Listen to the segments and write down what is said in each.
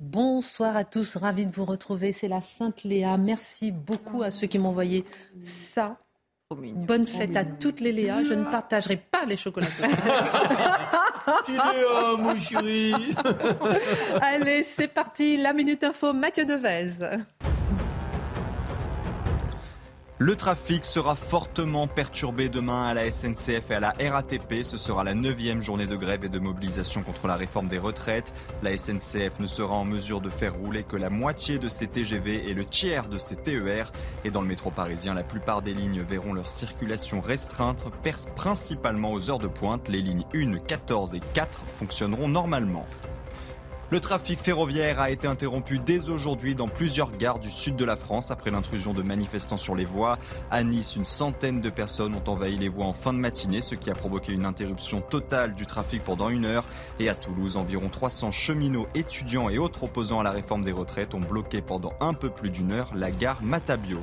Bonsoir à tous, ravi de vous retrouver. C'est la Sainte Léa. Merci beaucoup à ceux qui m'ont envoyé ça. Bonne fête à toutes les Léa. Je ne partagerai pas les chocolats. Léa, mon chéri. Allez, c'est parti. La Minute Info, Mathieu Devez. Le trafic sera fortement perturbé demain à la SNCF et à la RATP. Ce sera la neuvième journée de grève et de mobilisation contre la réforme des retraites. La SNCF ne sera en mesure de faire rouler que la moitié de ses TGV et le tiers de ses TER. Et dans le métro parisien, la plupart des lignes verront leur circulation restreinte, principalement aux heures de pointe. Les lignes 1, 14 et 4 fonctionneront normalement. Le trafic ferroviaire a été interrompu dès aujourd'hui dans plusieurs gares du sud de la France après l'intrusion de manifestants sur les voies. À Nice, une centaine de personnes ont envahi les voies en fin de matinée, ce qui a provoqué une interruption totale du trafic pendant une heure. Et à Toulouse, environ 300 cheminots, étudiants et autres opposants à la réforme des retraites ont bloqué pendant un peu plus d'une heure la gare Matabio.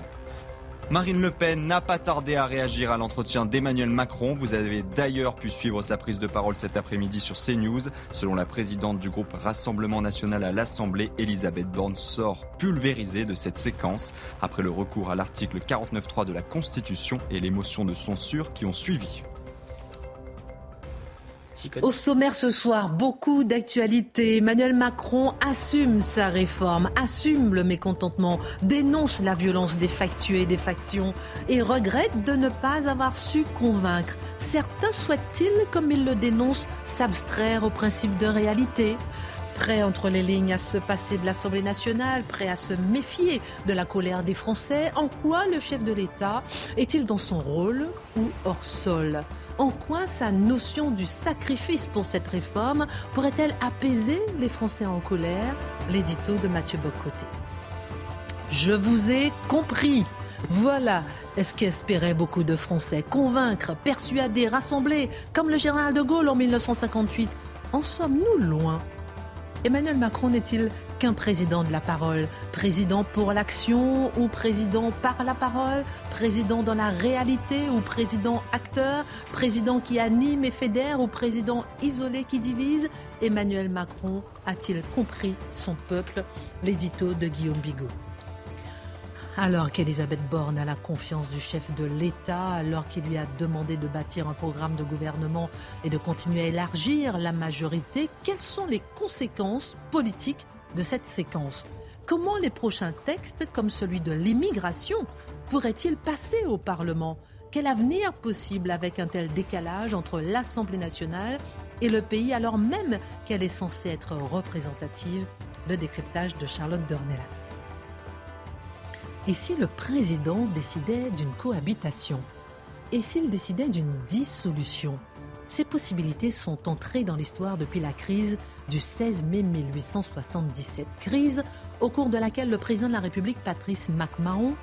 Marine Le Pen n'a pas tardé à réagir à l'entretien d'Emmanuel Macron. Vous avez d'ailleurs pu suivre sa prise de parole cet après-midi sur CNews. Selon la présidente du groupe Rassemblement national à l'Assemblée, Elisabeth Borne sort pulvérisée de cette séquence après le recours à l'article 49.3 de la Constitution et les motions de censure qui ont suivi. Au sommaire ce soir, beaucoup d'actualités. Emmanuel Macron assume sa réforme, assume le mécontentement, dénonce la violence des factués et des factions et regrette de ne pas avoir su convaincre. Certains souhaitent-ils, comme il le dénonce, s'abstraire au principe de réalité? Prêt entre les lignes à se passer de l'Assemblée nationale, prêt à se méfier de la colère des Français, en quoi le chef de l'État est-il dans son rôle ou hors sol? En quoi sa notion du sacrifice pour cette réforme pourrait-elle apaiser les Français en colère? L'édito de Mathieu Bocoté. Je vous ai compris. Voilà ce qu'espéraient beaucoup de Français. Convaincre, persuader, rassembler, comme le général de Gaulle en 1958. En sommes-nous loin? Emmanuel Macron n'est-il qu'un président de la parole? Président pour l'action ou président par la parole? Président dans la réalité ou président acteur? Président qui anime et fédère ou président isolé qui divise? Emmanuel Macron a-t-il compris son peuple? L'édito de Guillaume Bigot. Alors qu'Elisabeth Borne a la confiance du chef de l'État, alors qu'il lui a demandé de bâtir un programme de gouvernement et de continuer à élargir la majorité, quelles sont les conséquences politiques de cette séquence? Comment les prochains textes, comme celui de l'immigration, pourraient-ils passer au Parlement? Quel avenir possible avec un tel décalage entre l'Assemblée nationale et le pays, alors même qu'elle est censée être représentative? Le décryptage de Charlotte Dornelas. Et si le président décidait d'une cohabitation? Et s'il décidait d'une dissolution? Ces possibilités sont entrées dans l'histoire depuis la crise du 16 mai 1877. Crise au cours de laquelle le président de la République, Patrice MacMahon,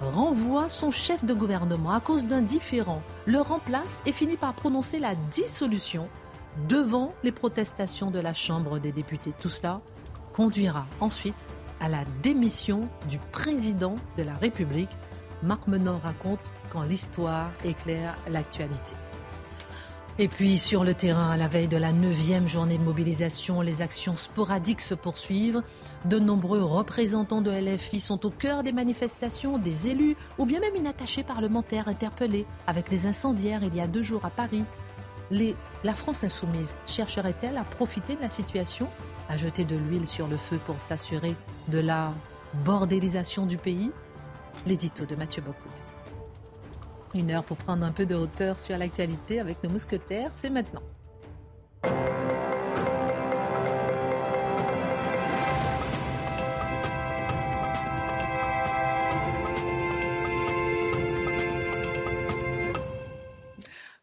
renvoie son chef de gouvernement à cause d'un différend, le remplace et finit par prononcer la dissolution devant les protestations de la Chambre des députés. Tout cela conduira ensuite à la démission du président de la République. Marc Menon raconte quand l'histoire éclaire l'actualité. Et puis sur le terrain, à la veille de la neuvième journée de mobilisation, les actions sporadiques se poursuivent. De nombreux représentants de LFI sont au cœur des manifestations, des élus ou bien même une attachée parlementaire interpellée avec les incendiaires il y a deux jours à Paris. La France insoumise chercherait-elle à profiter de la situation, à jeter de l'huile sur le feu pour s'assurer de la bordélisation du pays? L'édito de Mathieu Bocout. Une heure pour prendre un peu de hauteur sur l'actualité avec nos mousquetaires, c'est maintenant.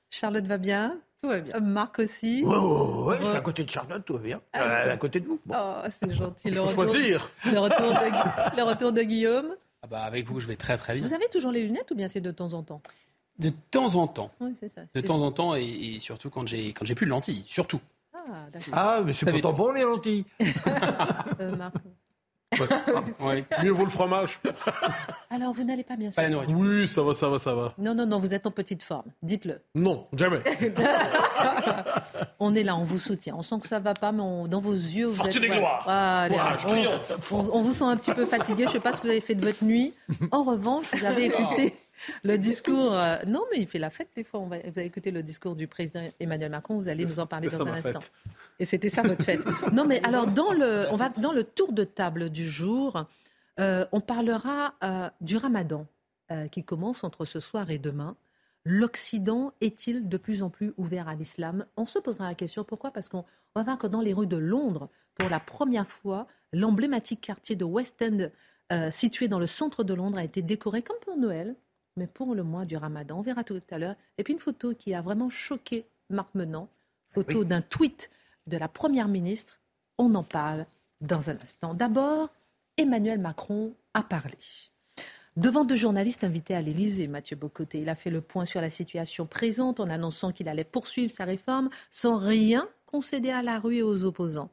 Charlotte va bien? Tout va bien. Marc aussi. Oui, oui, oui, à côté de Charlotte, tout va bien. Ah, euh, à côté de vous. Oh, c'est gentil. Le faut retour, choisir. Le retour, de, le retour de Guillaume. Ah bah avec vous, je vais très très bien. Vous avez toujours les lunettes ou bien c'est de temps en temps De temps en temps. Oui, c'est ça. De temps en temps et, et surtout quand j'ai quand j'ai plus de lentilles, surtout. Ah, d'accord. Ah, mais c'est pourtant bon, les lentilles. Euh, Marc. Ouais. Mieux vaut le fromage. Alors, vous n'allez pas bien sûr. Pas la nourriture. Oui, ça va, ça va, ça va. Non, non, non, vous êtes en petite forme. Dites-le. Non, jamais. On est là, on vous soutient. On sent que ça va pas, mais on- dans vos yeux, vous Fortune êtes... et gloire. Allez, Courage, on- on, on vous sent un petit peu fatigué. Je ne sais pas ce que vous avez fait de votre nuit. En revanche, vous avez écouté le discours... euh, non, mais il fait la fête des fois. On va- vous avez écouté le discours du président Emmanuel Macron. Vous allez nous en parler dans un instant. fête. Et c'était ça votre fête. Non, mais alors, dans le, on va dans le tour de table du jour. Euh, on parlera euh, du ramadan qui commence entre ce soir et demain. L'Occident est-il de plus en plus ouvert à l'islam? On se posera la question. Pourquoi? Parce qu'on on va voir que dans les rues de Londres, pour la première fois, l'emblématique quartier de West End, situé dans le centre de Londres, a été décoré comme pour Noël, mais pour le mois du ramadan. On verra tout à l'heure. Et puis une photo qui a vraiment choqué Marc Menant, photo d'un tweet de la Première ministre. On en parle dans un instant. D'abord, Emmanuel Macron a parlé. Devant deux journalistes invités à l'Élysée, Mathieu Bocoté, il a fait le point sur la situation présente en annonçant qu'il allait poursuivre sa réforme sans rien concéder à la rue et aux opposants.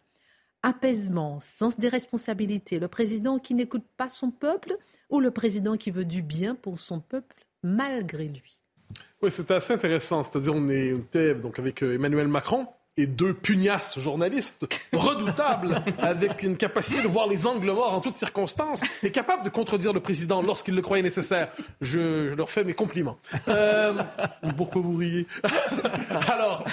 Apaisement, sens des responsabilités, le président qui n'écoute pas son peuple ou le président qui veut du bien pour son peuple malgré lui. Oui, c'était assez intéressant. C'est-à-dire, on, est, on était donc avec euh, Emmanuel Macron et deux pugnaces journalistes redoutables, avec une capacité de voir les angles morts en toutes circonstances, et capables de contredire le président lorsqu'il le croyait nécessaire. Je, je leur fais mes compliments. Euh, pourquoi vous riez? Alors.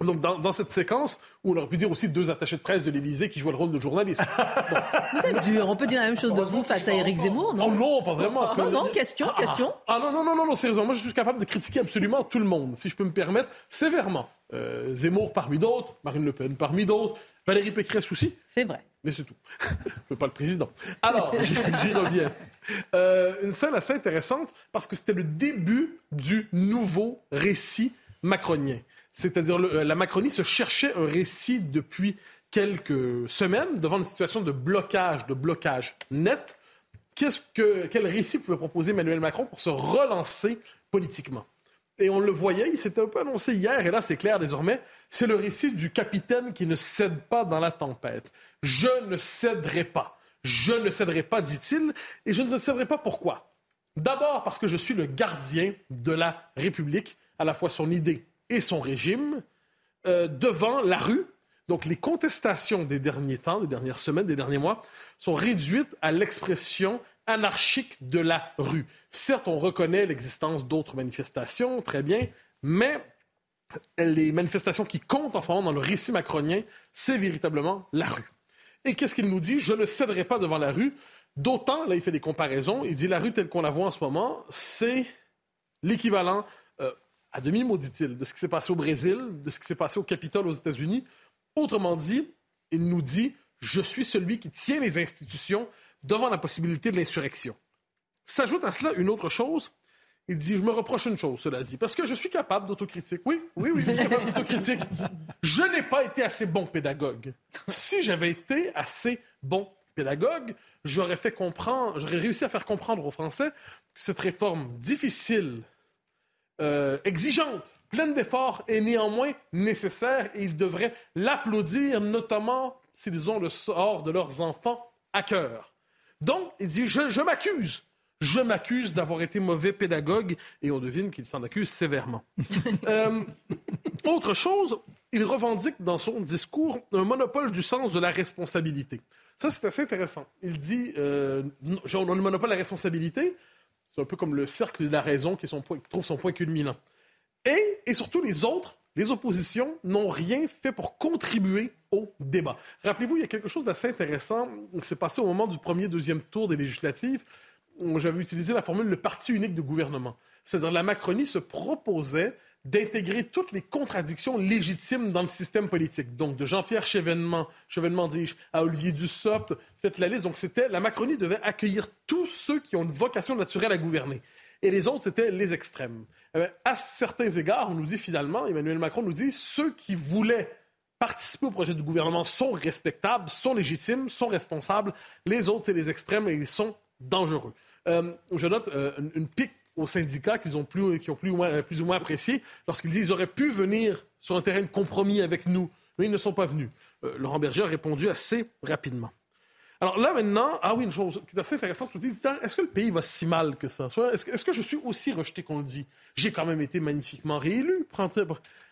Donc, dans, dans cette séquence, où on aurait pu dire aussi deux attachés de presse de l'Élysée qui jouaient le rôle de journalistes. Vous êtes dur, on peut dire la même chose de vous face à Éric Zemmour, Non, non non, pas vraiment. parce Non, que- non, question, Ah, question. Ah non, non, non, non, non, sérieusement, moi je suis capable de critiquer absolument tout le monde, si je peux me permettre, sévèrement. Euh, Zemmour parmi d'autres, Marine Le Pen parmi d'autres, Valérie Pécresse aussi, C'est vrai. mais c'est tout. je veux pas le président. Alors, j'y j'y reviens. Euh, une scène assez intéressante parce que c'était le début du nouveau récit macronien. C'est-à-dire, euh, la Macronie se cherchait un récit depuis quelques semaines devant une situation de blocage, de blocage net. Qu'est-ce que, quel récit pouvait proposer Emmanuel Macron pour se relancer politiquement? Et on le voyait, il s'était un peu annoncé hier, et là c'est clair désormais, c'est le récit du capitaine qui ne cède pas dans la tempête. Je ne céderai pas. Je ne céderai pas, dit-il, et je ne céderai pas pourquoi? D'abord parce que je suis le gardien de la République, à la fois son idée et son régime, euh, devant la rue. Donc les contestations des derniers temps, des dernières semaines, des derniers mois, sont réduites à l'expression anarchique de la rue. Certes, on reconnaît l'existence d'autres manifestations, très bien, mais les manifestations qui comptent en ce moment dans le récit macronien, c'est véritablement la rue. Et qu'est-ce qu'il nous dit? Je ne céderai pas devant la rue. D'autant, là, il fait des comparaisons. Il dit la rue telle qu'on la voit en ce moment, c'est l'équivalent, à demi-mot, dit-il, de ce qui s'est passé au Brésil, de ce qui s'est passé au Capitole aux États-Unis. Autrement dit, il nous dit je suis celui qui tient les institutions devant la possibilité de l'insurrection. S'ajoute à cela une autre chose. Il dit, je me reproche une chose, cela dit, parce que je suis capable d'autocritique. Oui, oui, oui, je suis capable d'autocritique. Je n'ai pas été assez bon pédagogue. Si j'avais été assez bon pédagogue, j'aurais fait comprendre, j'aurais réussi à faire comprendre aux Français que cette réforme difficile, euh, exigeante, pleine d'efforts est néanmoins nécessaire et ils devraient l'applaudir, notamment s'ils ont le sort de leurs enfants à cœur. Donc, il dit, je, je m'accuse. Je m'accuse d'avoir été mauvais pédagogue et on devine qu'il s'en accuse sévèrement. Euh, autre chose, il revendique dans son discours un monopole du sens de la responsabilité. Ça, c'est assez intéressant. Il dit, euh, on a le monopole de la responsabilité, c'est un peu comme le cercle de la raison qui, trouve son point culminant. Et, surtout, les autres, les oppositions, n'ont rien fait pour contribuer au débat. Rappelez-vous, il y a quelque chose d'assez intéressant qui s'est passé au moment du premier, deuxième tour des législatives. J'avais utilisé la formule le parti unique de gouvernement. C'est-à-dire la Macronie se proposait d'intégrer toutes les contradictions légitimes dans le système politique. Donc, de Jean-Pierre Chevènement, Chevènement dis-je, à Olivier Dussopt, faites la liste. Donc, c'était, la Macronie devait accueillir tous ceux qui ont une vocation naturelle à gouverner. et les autres, c'était les extrêmes. Eh à certains égards, on nous dit finalement, Emmanuel Macron nous dit, ceux qui voulaient participer au projet du gouvernement sont respectables, sont légitimes, sont responsables. Les autres, c'est les extrêmes et ils sont dangereux. Euh, je note euh, une, pique aux syndicats qu'ils ont plus, qui ont plus ou moins, plus ou moins apprécié lorsqu'ils disent qu'ils auraient pu venir sur un terrain de compromis avec nous, mais ils ne sont pas venus. Euh, Laurent Berger a répondu assez rapidement. Alors là, maintenant, ah oui, une chose qui est assez intéressante, je me dis, est-ce que le pays va si mal que ça? Est-ce que, je suis aussi rejeté qu'on le dit? J'ai quand même été magnifiquement réélu.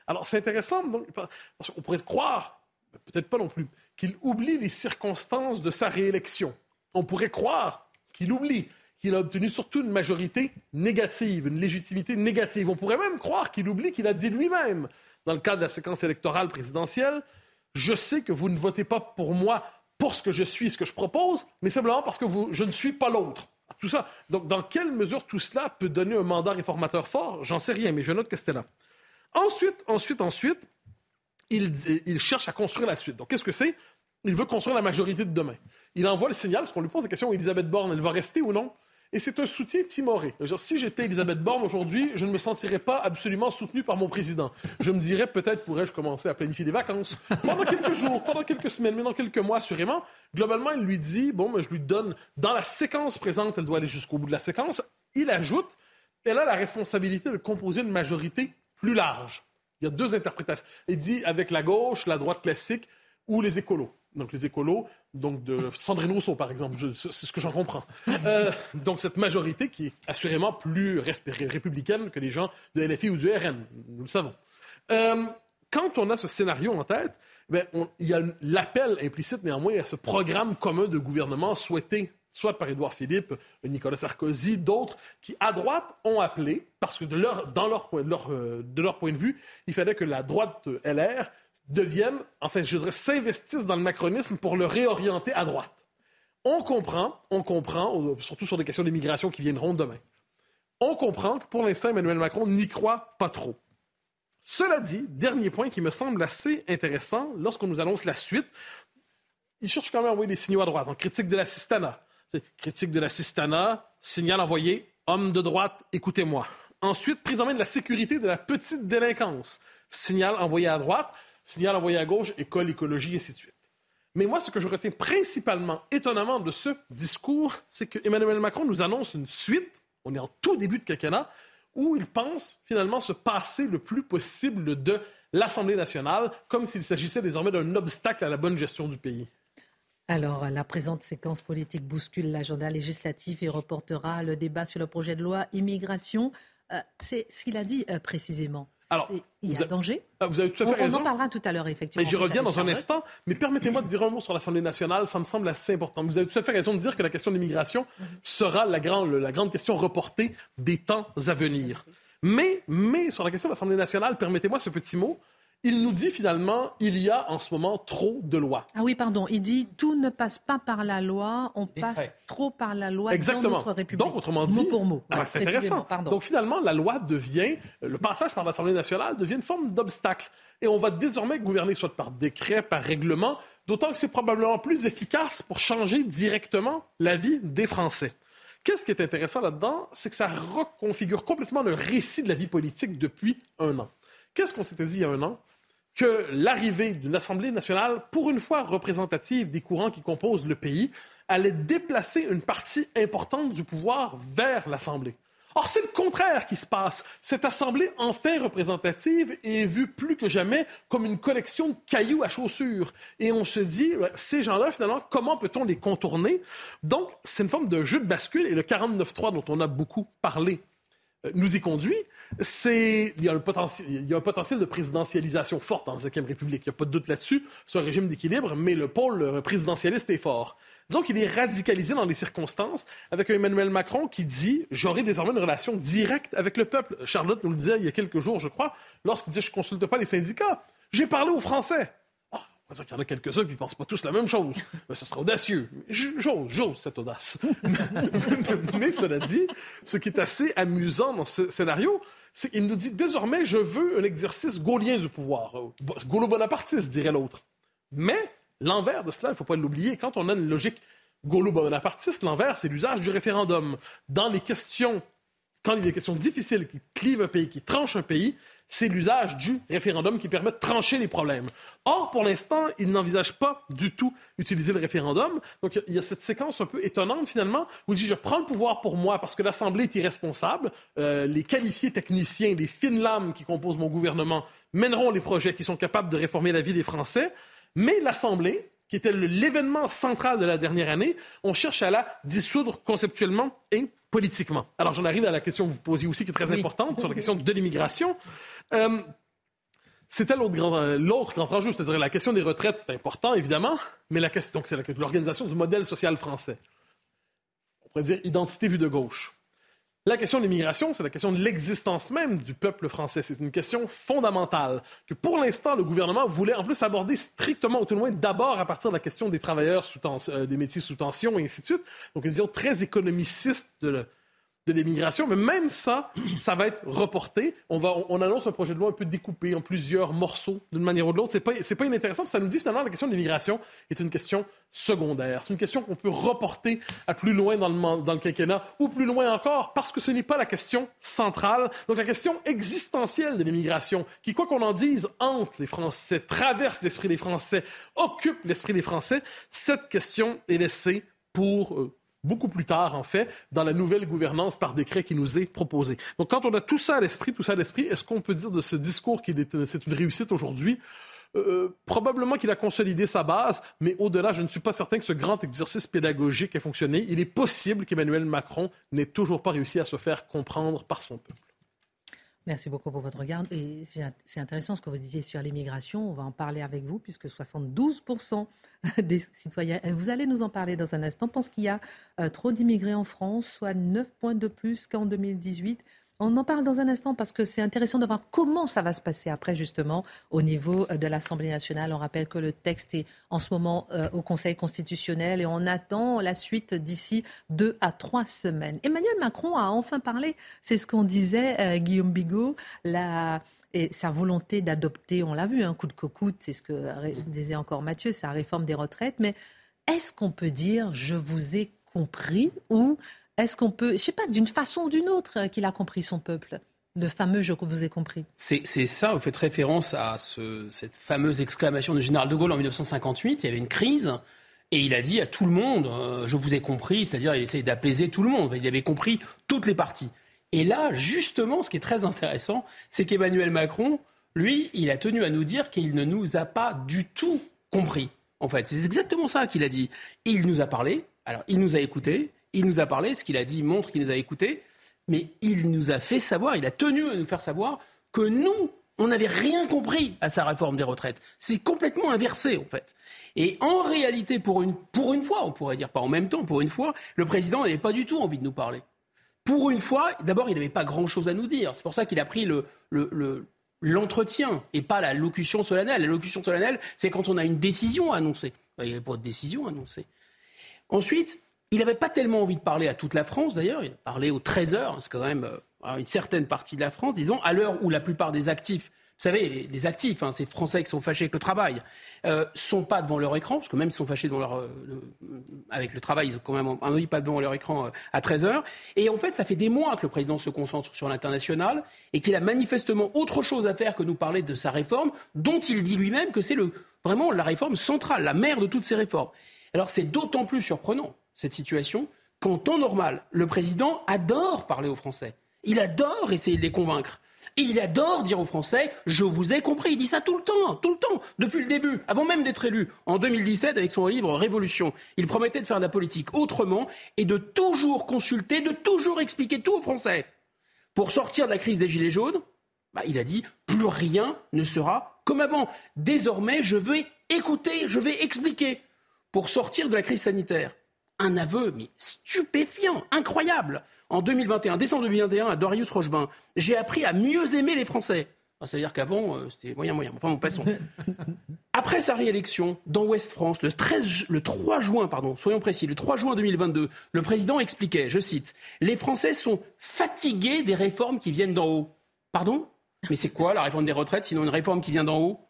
Alors, c'est intéressant, donc, parce qu'on pourrait croire, peut-être pas non plus, qu'il oublie les circonstances de sa réélection. On pourrait croire qu'il oublie qu'il a obtenu surtout une majorité négative, une légitimité négative. On pourrait même croire qu'il oublie qu'il a dit lui-même, dans le cadre de la séquence électorale présidentielle, je sais que vous ne votez pas pour moi pour ce que je suis, ce que je propose, mais simplement parce que je ne suis pas l'autre. Tout ça. Donc, dans quelle mesure tout cela peut donner un mandat réformateur fort? J'en sais rien, mais je note que c'était là. Ensuite, ensuite, ensuite, il, il cherche à construire la suite. Donc, qu'est-ce que c'est? Il veut construire la majorité de demain. Il envoie le signal, parce qu'on lui pose la question Elisabeth Borne, elle va rester ou non? Et c'est un soutien timoré. si j'étais Elisabeth Borne aujourd'hui, je ne me sentirais pas absolument soutenu par mon président. Je me dirais peut-être pourrais-je commencer à planifier des vacances pendant quelques jours, pendant quelques semaines, mais dans quelques mois assurément. Globalement, il lui dit bon, mais je lui donne dans la séquence présente, elle doit aller jusqu'au bout de la séquence. Il ajoute, elle a la responsabilité de composer une majorité plus large. Il y a deux interprétations. Il dit avec la gauche, la droite classique ou les écolos donc les écolos, donc de Sandrine Rousseau, par exemple, c'est ce que j'en comprends. Euh, donc cette majorité qui est assurément plus républicaine que les gens de LFI ou du RN, nous le savons. Euh, quand on a ce scénario en tête, ben, il y a l'appel implicite néanmoins à ce programme commun de gouvernement souhaité soit par Édouard Philippe, Nicolas Sarkozy, d'autres qui, à droite, ont appelé, parce que de leur, dans leur, point, de leur, euh, de leur point de vue, il fallait que la droite LR deviennent, enfin, je dirais, s'investissent dans le macronisme pour le réorienter à droite. On comprend, on comprend, surtout sur des questions d'immigration qui viendront demain. On comprend que pour l'instant, Emmanuel Macron n'y croit pas trop. Cela dit, dernier point qui me semble assez intéressant, lorsqu'on nous annonce la suite, il cherche quand même à envoyer des signaux à droite, en critique de l'assistanat. Critique de l'assistanat, signal envoyé, homme de droite, écoutez-moi. Ensuite, prise en main de la sécurité de la petite délinquance, signal envoyé à droite signal envoyé à gauche, école, écologie, et ainsi de suite. Mais moi, ce que je retiens principalement, étonnamment, de ce discours, c'est que Emmanuel Macron nous annonce une suite, on est en tout début de quinquennat, où il pense finalement se passer le plus possible de l'Assemblée nationale, comme s'il s'agissait désormais d'un obstacle à la bonne gestion du pays. Alors, la présente séquence politique bouscule l'agenda législatif et reportera le débat sur le projet de loi immigration. Euh, c'est ce qu'il a dit euh, précisément. Alors, il y a danger. Ah, vous avez tout à fait raison. On en parlera tout à l'heure, effectivement. j'y reviens dans un instant, mais permettez-moi de dire un mot sur l'Assemblée nationale. Ça me semble assez important. Vous avez tout à fait raison de dire que la question de l'immigration sera la, la grande question reportée des temps à venir. Mais, mais sur la question de l'Assemblée nationale, permettez-moi ce petit mot il nous dit finalement, il y a en ce moment trop de lois. Ah oui, pardon. Il dit tout ne passe pas par la loi, on passe trop par la loi Exactement. dans notre République. Donc, autrement dit, mot pour mot. Ah, c'est intéressant. Donc finalement, la loi devient, le passage par l'Assemblée nationale devient une forme d'obstacle. Et on va désormais gouverner soit par décret, par règlement, d'autant que c'est probablement plus efficace pour changer directement la vie des Français. Qu'est-ce qui est intéressant là-dedans? C'est que ça reconfigure complètement le récit de la vie politique depuis un an. Qu'est-ce qu'on s'était dit il y a un an? Que l'arrivée d'une Assemblée nationale, pour une fois représentative des courants qui composent le pays, allait déplacer une partie importante du pouvoir vers l'Assemblée. Or, c'est le contraire qui se passe. Cette Assemblée, enfin représentative, est vue plus que jamais comme une collection de cailloux à chaussures. Et on se dit, ces gens-là, finalement, comment peut-on les contourner? Donc, c'est une forme de jeu de bascule. Et le 49-3 dont on a beaucoup parlé nous y conduit, c'est il y a un potentiel, de présidentialisation forte dans la Ve République. Il n'y a pas de doute là-dessus. C'est un régime d'équilibre, mais le pôle présidentialiste est fort. Disons qu'il est radicalisé dans les circonstances avec Emmanuel Macron qui dit j'aurai désormais une relation directe avec le peuple. Charlotte nous le disait il y a quelques jours, je crois, lorsqu'il dit je consulte pas les syndicats. J'ai parlé aux Français. On va dire qu'il y en a quelques-uns qui ne pensent pas tous la même chose. Mais ce sera audacieux. J'ose, j'ose cette audace. Mais cela dit, ce qui est assez amusant dans ce scénario, c'est qu'il nous dit désormais, je veux un exercice gaulien du pouvoir. Gaulo-bonapartiste, dirait l'autre. Mais l'envers de cela, il ne faut pas l'oublier, quand on a une logique gaulo-bonapartiste, l'envers, c'est l'usage du référendum. Dans les questions quand il y a des questions difficiles qui clivent un pays, qui tranchent un pays, c'est l'usage du référendum qui permet de trancher les problèmes. Or, pour l'instant, il n'envisage pas du tout utiliser le référendum. Donc, il y a cette séquence un peu étonnante, finalement, où il dit, je prends le pouvoir pour moi parce que l'Assemblée est irresponsable. Euh, les qualifiés techniciens, les fines lames qui composent mon gouvernement mèneront les projets qui sont capables de réformer la vie des Français. Mais l'Assemblée, qui était l'événement central de la dernière année, on cherche à la dissoudre conceptuellement et politiquement. Alors j'en arrive à la question que vous posiez aussi, qui est très importante, sur la question de l'immigration. Euh, c'était l'autre grand, euh, l'autre grand enjeu, c'est-à-dire la question des retraites, c'est important, évidemment, mais la question, c'est l'organisation du modèle social français. On pourrait dire identité vue de gauche. La question de l'immigration, c'est la question de l'existence même du peuple français. C'est une question fondamentale que, pour l'instant, le gouvernement voulait en plus aborder strictement, ou tout le moins d'abord à partir de la question des travailleurs sous euh, des métiers sous tension et ainsi de suite. Donc, une vision très économiciste de, de l'immigration, mais même ça, ça va être reporté. On, va, on, annonce un projet de loi un peu découpé en plusieurs morceaux d'une manière ou de l'autre. C'est pas, pas inintéressant. Ça nous dit finalement la question de l'immigration est une question secondaire. C'est une question qu'on peut reporter à plus loin dans le, dans le quinquennat ou plus loin encore parce que ce n'est pas la question centrale. Donc la question existentielle de l'immigration qui, quoi qu'on en dise, hante les Français, traverse l'esprit des Français, occupe l'esprit des Français, cette question est laissée pour euh, beaucoup plus tard, en fait, dans la nouvelle gouvernance par décret qui nous est proposée. Donc, quand on a tout ça à l'esprit, tout ça à l'esprit, est-ce qu'on peut dire de ce discours qu'il est, c'est une réussite aujourd'hui? Euh, probablement qu'il a consolidé sa base, mais au-delà, je ne suis pas certain que ce grand exercice pédagogique ait fonctionné. Il est possible qu'Emmanuel Macron n'ait toujours pas réussi à se faire comprendre par son peuple. Merci beaucoup pour votre regard. Et c'est intéressant ce que vous disiez sur l'immigration. On va en parler avec vous, puisque 72% des citoyens, vous allez nous en parler dans un instant, pensent qu'il y a euh, trop d'immigrés en France, soit 9 points de plus qu'en 2018. On en parle dans un instant parce que c'est intéressant de voir comment ça va se passer après, justement, au niveau euh, de l'Assemblée nationale. On rappelle que le texte est en ce moment euh, au Conseil constitutionnel et on attend la suite d'ici deux à trois semaines. Emmanuel Macron a enfin parlé, c'est ce qu'on disait, euh, Guillaume Bigot, et sa volonté d'adopter, on l'a vu, un coup de cocoute, c'est ce que disait encore Mathieu, sa réforme des retraites. Mais est-ce qu'on peut dire je vous ai compris ou est-ce qu'on peut, je sais pas, d'une façon ou d'une autre, euh, qu'il a compris son peuple le fameux je vous ai compris? C'est ça, vous faites référence à cette fameuse exclamation du général de Gaulle en 1958. Il y avait une crise et il a dit à tout le monde euh, Je vous ai compris, c'est-à-dire il essayait d'apaiser tout le monde. Il avait compris toutes les parties. Et là, justement, ce qui est très intéressant, c'est qu'Emmanuel Macron, lui, il a tenu à nous dire qu'il ne nous a pas du tout compris. En fait, c'est exactement ça qu'il a dit. il nous a parlé, alors il nous a écoutés, il nous a parlé, ce qu'il a dit montre qu'il nous a écoutés, mais il nous a fait savoir, il a tenu à nous faire savoir que nous, on n'avait rien compris à sa réforme des retraites. C'est complètement inversé, en fait. Et en réalité, pour une, pour une fois, on pourrait dire pas en même temps, pour une fois, le président n'avait pas du tout envie de nous parler. Pour une fois, d'abord, il n'avait pas grand-chose à nous dire. C'est pour ça qu'il a pris le, l'entretien et pas la locution solennelle. La locution solennelle, c'est quand on a une décision à annoncer. Il n'y avait pas de décision à annoncer. Ensuite, il n'avait pas tellement envie de parler à toute la France, d'ailleurs. Il a parlé aux 13 heures, c'est quand même euh, une certaine partie de la France, disons, à l'heure où la plupart des actifs, vous savez, les, actifs, hein, ces Français qui sont fâchés avec le travail, euh, sont pas devant leur écran, parce que même s'ils sont fâchés euh, avec le travail, ils ont quand même un pas devant leur écran euh, à 13 heures. Et en fait, ça fait des mois que le président se concentre sur l'international et qu'il a manifestement autre chose à faire que nous parler de sa réforme, dont il dit lui-même que c'est vraiment la réforme centrale, la mère de toutes ces réformes. Alors c'est d'autant plus surprenant cette situation, qu'en temps normal, le président adore parler aux Français. Il adore essayer de les convaincre. Et il adore dire aux Français Je vous ai compris. Il dit ça tout le temps, tout le temps, depuis le début, avant même d'être élu. En 2017, avec son livre Révolution, il promettait de faire de la politique autrement et de toujours consulter, de toujours expliquer tout aux Français. Pour sortir de la crise des Gilets jaunes, bah, il a dit Plus rien ne sera comme avant. Désormais, je vais écouter, je vais expliquer. Pour sortir de la crise sanitaire, un aveu, mais stupéfiant, incroyable. En 2021, décembre 2021, à Darius Rochebain, j'ai appris à mieux aimer les Français. ça veut dire qu'avant, euh, c'était moyen, moyen. Enfin, bon, passons. Après sa réélection, dans Ouest France, le, 13, le 3 juin, pardon, soyons précis, le 3 juin 2022, le président expliquait, je cite, Les Français sont fatigués des réformes qui viennent d'en haut. Pardon? Mais c'est quoi la réforme des retraites, sinon une réforme qui vient d'en haut?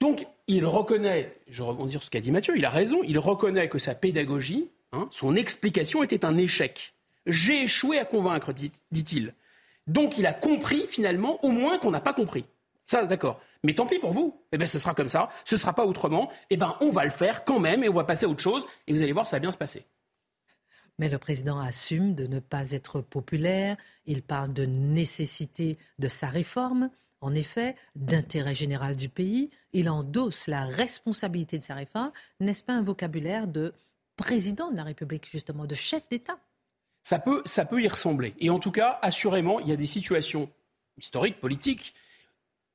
Donc, il reconnaît, je rebondis sur ce qu'a dit Mathieu, il a raison, il reconnaît que sa pédagogie, hein, son explication était un échec. J'ai échoué à convaincre, dit-il. Donc il a compris finalement au moins qu'on n'a pas compris. Ça, d'accord. Mais tant pis pour vous. Eh bien, ce sera comme ça. Ce ne sera pas autrement. Eh bien, on va le faire quand même et on va passer à autre chose. Et vous allez voir, ça va bien se passer. Mais le président assume de ne pas être populaire. Il parle de nécessité de sa réforme, en effet, d'intérêt général du pays. Il endosse la responsabilité de sa réforme. N'est-ce pas un vocabulaire de président de la République, justement, de chef d'État? Ça peut, ça peut y ressembler. Et en tout cas, assurément, il y a des situations historiques, politiques,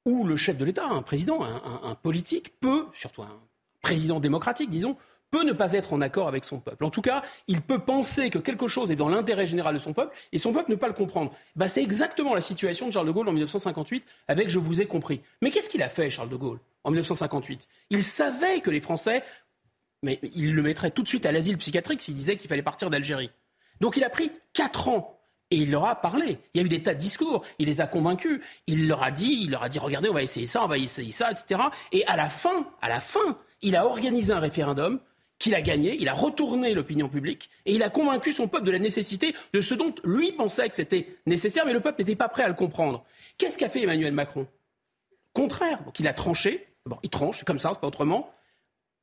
où le chef de l'État, un président, un politique, peut, surtout un président démocratique, disons, peut ne pas être en accord avec son peuple. En tout cas, il peut penser que quelque chose est dans l'intérêt général de son peuple et son peuple ne pas le comprendre. Bah, c'est exactement la situation de Charles de Gaulle en 1958 avec Je vous ai compris. Mais qu'est-ce qu'il a fait, Charles de Gaulle, en 1958 Il savait que les Français, mais il le mettrait tout de suite à l'asile psychiatrique s'il disait qu'il fallait partir d'Algérie. Donc il a pris quatre ans et il leur a parlé. Il y a eu des tas de discours. Il les a convaincus. Il leur a dit, il leur a dit, regardez, on va essayer ça, on va essayer ça, etc. Et à la fin, à la fin, il a organisé un référendum qu'il a gagné, il a retourné l'opinion publique et il a convaincu son peuple de la nécessité de ce dont lui pensait que c'était nécessaire, mais le peuple n'était pas prêt à le comprendre. Qu'est-ce qu'a fait Emmanuel Macron? Contraire, donc il a tranché, il tranche, comme ça, c'est pas autrement,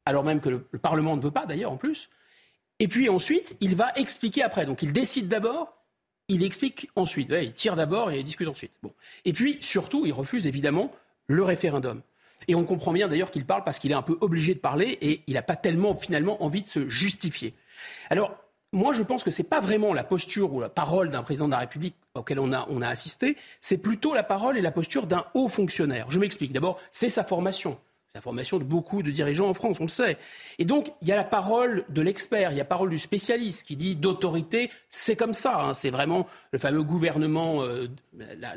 alors même que le, Parlement ne veut pas d'ailleurs en plus. Et puis ensuite, il va expliquer après. Donc il décide d'abord, il explique ensuite. il tire d'abord et il discute ensuite. Et puis surtout, il refuse évidemment le référendum. Et on comprend bien d'ailleurs qu'il parle parce qu'il est un peu obligé de parler et il n'a pas tellement finalement envie de se justifier. Alors, moi, je pense que ce n'est pas vraiment la posture ou la parole d'un président de la République auquel on a, on a assisté, c'est plutôt la parole et la posture d'un haut fonctionnaire. Je m'explique. D'abord, c'est sa formation. C'est la formation de beaucoup de dirigeants en France, on le sait. Et donc, il y a la parole de l'expert, il y a la parole du spécialiste qui dit d'autorité, c'est comme ça. Hein. c'est vraiment le fameux gouvernement, euh,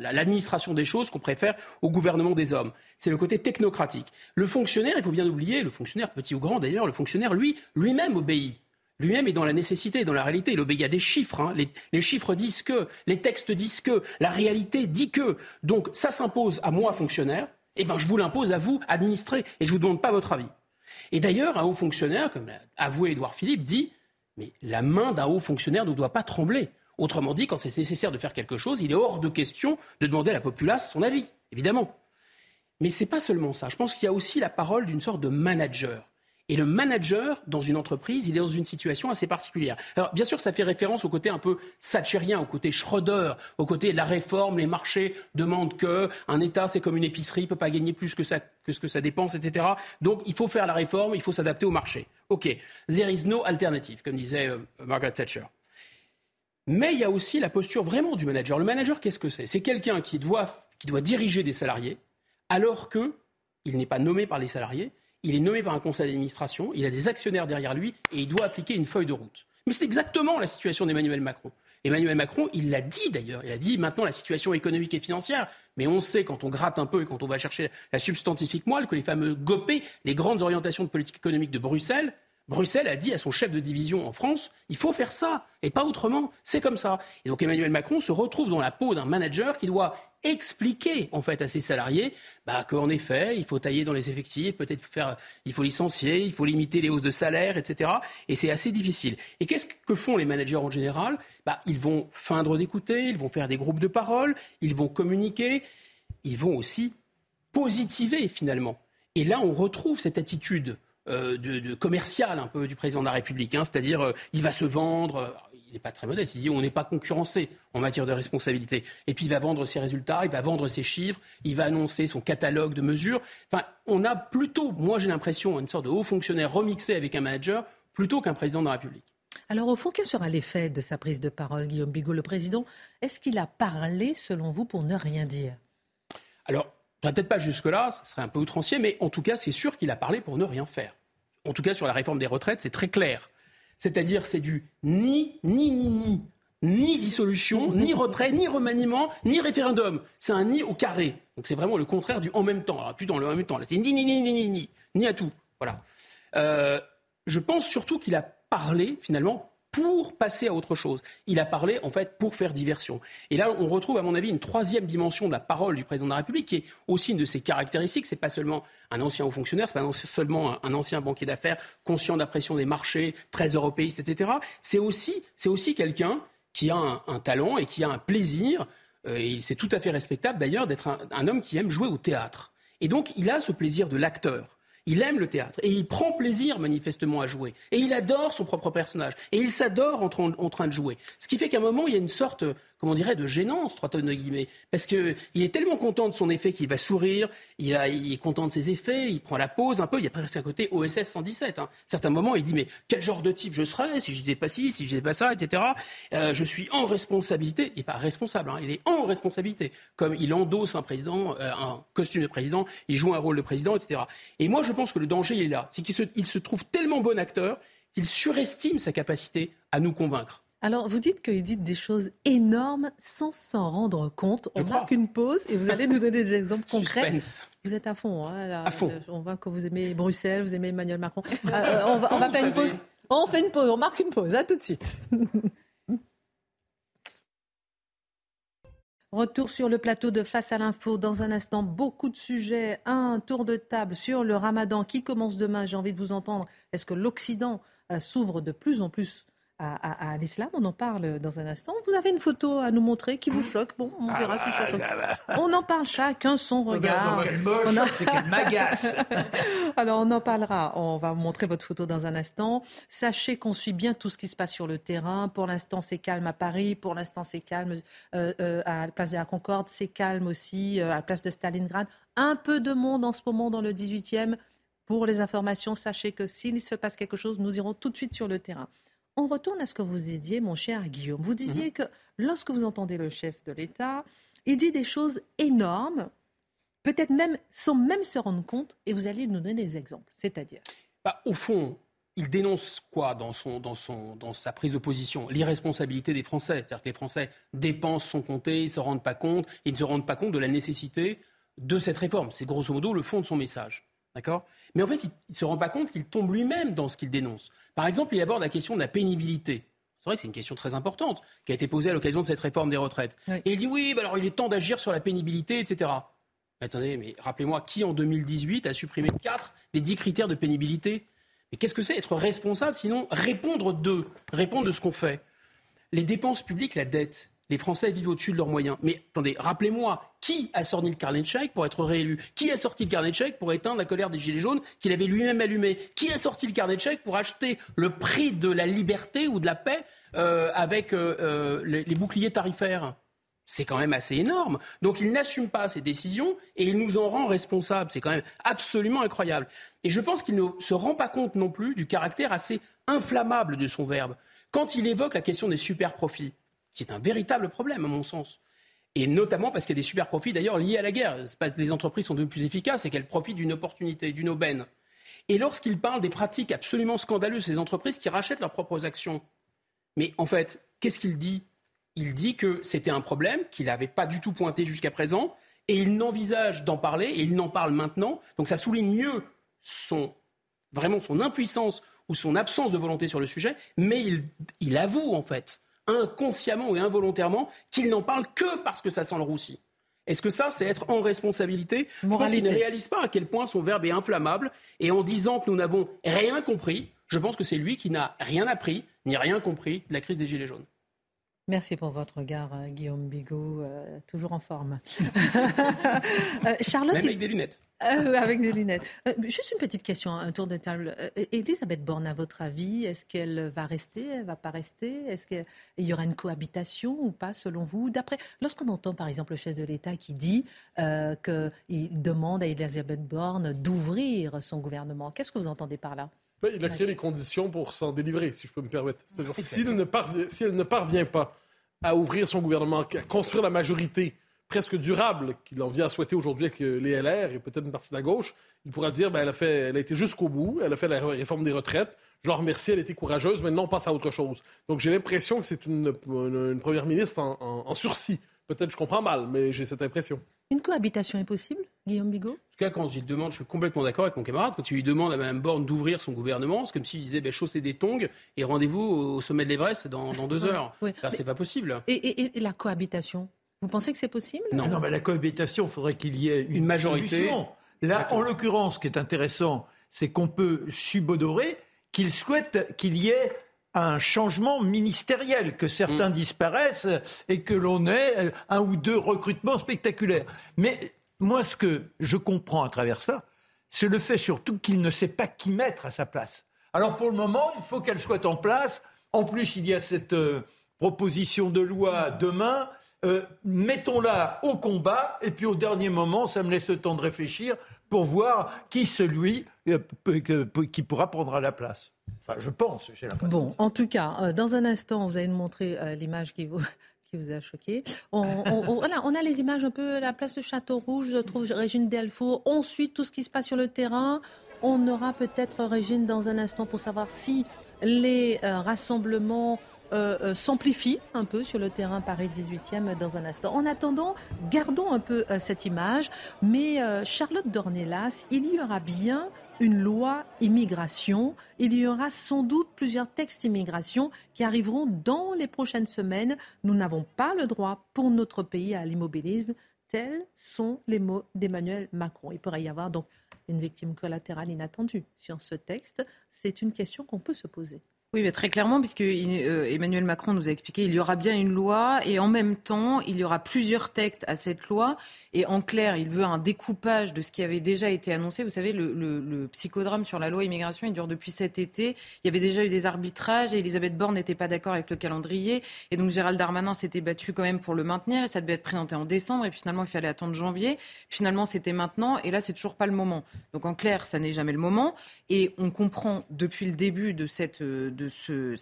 l'administration des choses qu'on préfère au gouvernement des hommes. C'est le côté technocratique. Le fonctionnaire, il faut bien oublier, le fonctionnaire, petit ou grand d'ailleurs, le fonctionnaire, lui, lui-même obéit. Lui-même est dans la nécessité, dans la réalité. Il obéit à des chiffres. Hein. Les, les, chiffres disent que, les textes disent que, la réalité dit que. Donc ça s'impose à moi, fonctionnaire, eh bien, je vous l'impose à vous, administrer, et je ne vous demande pas votre avis. Et d'ailleurs, un haut fonctionnaire, comme l'a avoué Édouard Philippe, dit Mais la main d'un haut fonctionnaire ne doit pas trembler. Autrement dit, quand c'est nécessaire de faire quelque chose, il est hors de question de demander à la populace son avis, évidemment. Mais ce n'est pas seulement ça. Je pense qu'il y a aussi la parole d'une sorte de manager. Et le manager, dans une entreprise, il est dans une situation assez particulière. Alors, bien sûr, ça fait référence au côté un peu satchérien, au côté Schroeder, au côté la réforme, les marchés demandent que un État, c'est comme une épicerie, il peut pas gagner plus que, ça, que ce que ça dépense, etc. Donc, il faut faire la réforme, il faut s'adapter au marché. OK. There is no alternative, comme disait euh, Margaret Thatcher. Mais il y a aussi la posture vraiment du manager. Le manager, qu'est-ce que c'est? C'est quelqu'un qui doit, qui doit diriger des salariés, alors qu'il n'est pas nommé par les salariés, il est nommé par un conseil d'administration, il a des actionnaires derrière lui et il doit appliquer une feuille de route. Mais c'est exactement la situation d'Emmanuel Macron. Emmanuel Macron, il l'a dit d'ailleurs, il a dit maintenant la situation économique et financière, mais on sait quand on gratte un peu et quand on va chercher la substantifique moelle que les fameux GOPÉ, les grandes orientations de politique économique de Bruxelles, Bruxelles a dit à son chef de division en France, il faut faire ça, et pas autrement, c'est comme ça. Et donc Emmanuel Macron se retrouve dans la peau d'un manager qui doit expliquer en fait à ses salariés bah, qu'en effet, il faut tailler dans les effectifs, peut-être faire, il faut licencier, il faut limiter les hausses de salaire, etc. Et c'est assez difficile. Et qu'est-ce que font les managers en général? Bah, Ils vont feindre d'écouter, ils vont faire des groupes de parole, ils vont communiquer, ils vont aussi positiver finalement. Et là, on retrouve cette attitude euh, de, commercial un peu du président de la République, hein. c'est-à-dire euh, il va se vendre, euh, il n'est pas très modeste, il dit on n'est pas concurrencé en matière de responsabilité. Et puis il va vendre ses résultats, il va vendre ses chiffres, il va annoncer son catalogue de mesures. Enfin, on a plutôt, moi j'ai l'impression, une sorte de haut fonctionnaire remixé avec un manager plutôt qu'un président de la République. Alors au fond, quel sera l'effet de sa prise de parole, Guillaume Bigot, le président Est-ce qu'il a parlé, selon vous, pour ne rien dire? Alors, peut-être pas jusque-là, ce serait un peu outrancier, mais en tout cas, c'est sûr qu'il a parlé pour ne rien faire. En tout cas, sur la réforme des retraites, c'est très clair. C'est-à-dire, c'est du ni, ni, ni, ni. Ni dissolution, ni retrait, ni remaniement, ni référendum. C'est un ni au carré. Donc c'est vraiment le contraire du en même temps. Alors plus dans le même temps. Là, c'est ni, ni, ni, ni, ni, ni. Ni à tout. Voilà. Euh, je pense surtout qu'il a parlé, finalement, pour passer à autre chose. Il a parlé, en fait, pour faire diversion. Et là, on retrouve, à mon avis, une troisième dimension de la parole du président de la République, qui est aussi une de ses caractéristiques. C'est pas seulement un ancien haut fonctionnaire, c'est pas seulement un ancien banquier d'affaires conscient de la pression des marchés, très européiste, etc. C'est aussi, c'est aussi quelqu'un qui a un, talent et qui a un plaisir, euh, et c'est tout à fait respectable d'ailleurs, d'être un homme qui aime jouer au théâtre. Et donc, il a ce plaisir de l'acteur. Il aime le théâtre et il prend plaisir manifestement à jouer. Et il adore son propre personnage. Et il s'adore en, train de jouer. Ce qui fait qu'à un moment, il y a une sorte, comment on dirait, de gênance, trois tonnes de guillemets. Parce qu'il est tellement content de son effet qu'il va sourire, il, est content de ses effets, il prend la pause un peu. Il y a presque un côté OSS 117. Hein. Certains moments, il dit Mais quel genre de type je serais si je disais pas ci, si je disais pas ça, etc. Euh, je suis en responsabilité. Il pas responsable, hein. il est en responsabilité. Comme il endosse un président, euh, un costume de président, il joue un rôle de président, etc. Et moi, je pense que le danger est là. C'est qu'il il se trouve tellement bon acteur qu'il surestime sa capacité à nous convaincre. Alors, vous dites qu'il dit des choses énormes sans s'en rendre compte. On marque une pause et vous allez nous donner des exemples concrets. Vous êtes à fond, hein, à fond. On voit que vous aimez Bruxelles, vous aimez Emmanuel Macron. Euh, euh, on va, on va faire une pause. On fait une pause, on marque une pause. À tout de suite. Retour sur le plateau de Face à l'info. Dans un instant, beaucoup de sujets. Un tour de table sur le ramadan qui commence demain. J'ai envie de vous entendre. Est-ce que l'Occident euh, s'ouvre de plus en plus à, l'islam. On en parle dans un instant. Vous avez une photo à nous montrer qui vous choque. Bon, on ah verra si ça bah, choque. On en parle chacun son regard. c'est qu'elle m'agace. Alors, on en parlera. On va vous montrer votre photo dans un instant. Sachez qu'on suit bien tout ce qui se passe sur le terrain. Pour l'instant, c'est calme à Paris. Pour l'instant, c'est calme euh, euh, à la place de la Concorde. C'est calme aussi euh, à la place de Stalingrad. Un peu de monde en ce moment dans le 18e. Pour les informations, sachez que s'il se passe quelque chose, nous irons tout de suite sur le terrain. On retourne à ce que vous disiez, mon cher Guillaume. Vous disiez mhm. que lorsque vous entendez le chef de l'État, il dit des choses énormes, peut-être même sans même se rendre compte, et vous allez nous donner des exemples. C'est-à-dire bah, Au fond, il dénonce quoi dans, son, dans, son, dans sa prise de position? L'irresponsabilité des Français. C'est-à-dire que les Français dépensent son compté, ils ne se rendent pas compte, ils ne se rendent pas compte de la nécessité de cette réforme. C'est grosso modo le fond de son message. D'accord? Mais en fait, il ne se rend pas compte qu'il tombe lui-même dans ce qu'il dénonce. Par exemple, il aborde la question de la pénibilité. C'est vrai que c'est une question très importante qui a été posée à l'occasion de cette réforme des retraites. Et il dit oui, bah alors il est temps d'agir sur la pénibilité, etc. attendez, mais rappelez-moi, qui en 2018 a supprimé 4 des 10 critères de pénibilité? Mais qu'est-ce que c'est être responsable sinon répondre de, répondre de ce qu'on fait? Les dépenses publiques, la dette, les Français vivent au-dessus de leurs moyens. Mais attendez, rappelez-moi, qui a sorti le carnet de chèques pour être réélu? Qui a sorti le carnet de chèques pour éteindre la colère des Gilets jaunes qu'il avait lui-même allumé? Qui a sorti le carnet de chèques pour acheter le prix de la liberté ou de la paix euh, avec euh, euh, les, les boucliers tarifaires? C'est quand même assez énorme. Donc il n'assume pas ses décisions et il nous en rend responsables. C'est quand même absolument incroyable. Et je pense qu'il ne se rend pas compte non plus du caractère assez inflammable de son verbe. Quand il évoque la question des super profits, qui est un véritable problème à mon sens. Et notamment parce qu'il y a des super profits d'ailleurs liés à la guerre. Pas les entreprises sont devenues plus efficaces, c'est qu'elles profitent d'une opportunité, d'une aubaine. Et lorsqu'il parle des pratiques absolument scandaleuses ces entreprises qui rachètent leurs propres actions, mais en fait, qu'est-ce qu'il dit? Il dit que c'était un problème qu'il n'avait pas du tout pointé jusqu'à présent, et il n'envisage d'en parler, et il n'en parle maintenant. Donc ça souligne mieux son, vraiment son impuissance ou son absence de volonté sur le sujet, mais il avoue en fait inconsciemment et involontairement qu'il n'en parle que parce que ça sent le roussi. Est-ce que ça, c'est être en responsabilité? Je pense ne réalise pas à quel point son verbe est inflammable. Et en disant que nous n'avons rien compris, je pense que c'est lui qui n'a rien appris ni rien compris de la crise des Gilets jaunes. Merci pour votre regard, euh, Guillaume Bigot, euh, toujours en forme. Euh, Charlotte. Même avec des lunettes. Avec des lunettes. juste une petite question, un tour de table. Elisabeth Borne, à votre avis, est-ce qu'elle va rester, elle va pas rester? Est-ce qu'il y aura une cohabitation ou pas, selon vous? D'après, lorsqu'on entend par exemple le chef de l'État qui dit qu'il demande à Elisabeth Borne d'ouvrir son gouvernement, qu'est-ce que vous entendez par là? Il a créé les conditions pour s'en délivrer, si je peux me permettre. C'est-à-dire, si elle, ne parvient, pas à ouvrir son gouvernement, à construire la majorité presque durable qu'il en vient à souhaiter aujourd'hui avec euh, les LR et peut-être une partie de la gauche, il pourra dire ben, elle, a fait, elle a été jusqu'au bout, elle a fait la réforme des retraites, je la remercie, elle a été courageuse, maintenant on passe à autre chose. Donc j'ai l'impression que c'est une, première ministre en sursis. Peut-être je comprends mal, mais j'ai cette impression. Une cohabitation est possible, Guillaume Bigot? En tout cas, quand il demande, je suis complètement d'accord avec mon camarade, quand il lui demande à Mme Borne d'ouvrir son gouvernement, c'est comme s'il disait ben, chausser des tongs et rendez-vous au sommet de l'Everest dans, deux heures. Oui. c'est pas possible. Et, la cohabitation? Vous pensez que c'est possible? Non. non, mais la cohabitation, il faudrait qu'il y ait une, majorité. Là, en l'occurrence, ce qui est intéressant, c'est qu'on peut subodorer qu'il souhaite qu'il y ait un changement ministériel, que certains mm. disparaissent et que l'on ait un ou deux recrutements spectaculaires. Mais moi, ce que je comprends à travers ça, c'est le fait surtout qu'il ne sait pas qui mettre à sa place. Alors pour le moment, il faut qu'elle soit en place. En plus, il y a cette euh, proposition de loi demain. Euh, mettons-la au combat et puis au dernier moment, ça me laisse le temps de réfléchir pour voir qui celui euh, qui pourra prendre la place. Enfin, je pense. Bon, en tout cas, dans un instant, vous allez nous montrer l'image qui vous, a choqué. On, on, a les images un peu, la place de Château-Rouge, je trouve Régine Delfour. On suit tout ce qui se passe sur le terrain. On aura peut-être Régine dans un instant pour savoir si les euh, rassemblements euh, euh, s'amplifient un peu sur le terrain Paris 18e dans un instant. En attendant, gardons un peu cette image. Mais Charlotte Dornelas, il y aura bien une loi immigration. Il y aura sans doute plusieurs textes immigration qui arriveront dans les prochaines semaines. Nous n'avons pas le droit pour notre pays à l'immobilisme. Tels sont les mots d'Emmanuel Macron. Il pourrait y avoir donc une victime collatérale inattendue sur ce texte. C'est une question qu'on peut se poser. Oui, très clairement, puisque euh, Emmanuel Macron nous a expliqué, il y aura bien une loi et en même temps, il y aura plusieurs textes à cette loi. Et en clair, il veut un découpage de ce qui avait déjà été annoncé. Vous savez, le, psychodrame sur la loi immigration, il dure depuis cet été. Il y avait déjà eu des arbitrages et Elisabeth Borne n'était pas d'accord avec le calendrier. Et donc Gérald Darmanin s'était battu quand même pour le maintenir et ça devait être présenté en décembre. Et puis finalement, il fallait attendre janvier. Finalement, c'était maintenant et là, c'est toujours pas le moment. Donc en clair, ça n'est jamais le moment. Et on comprend depuis le début de cette de euh,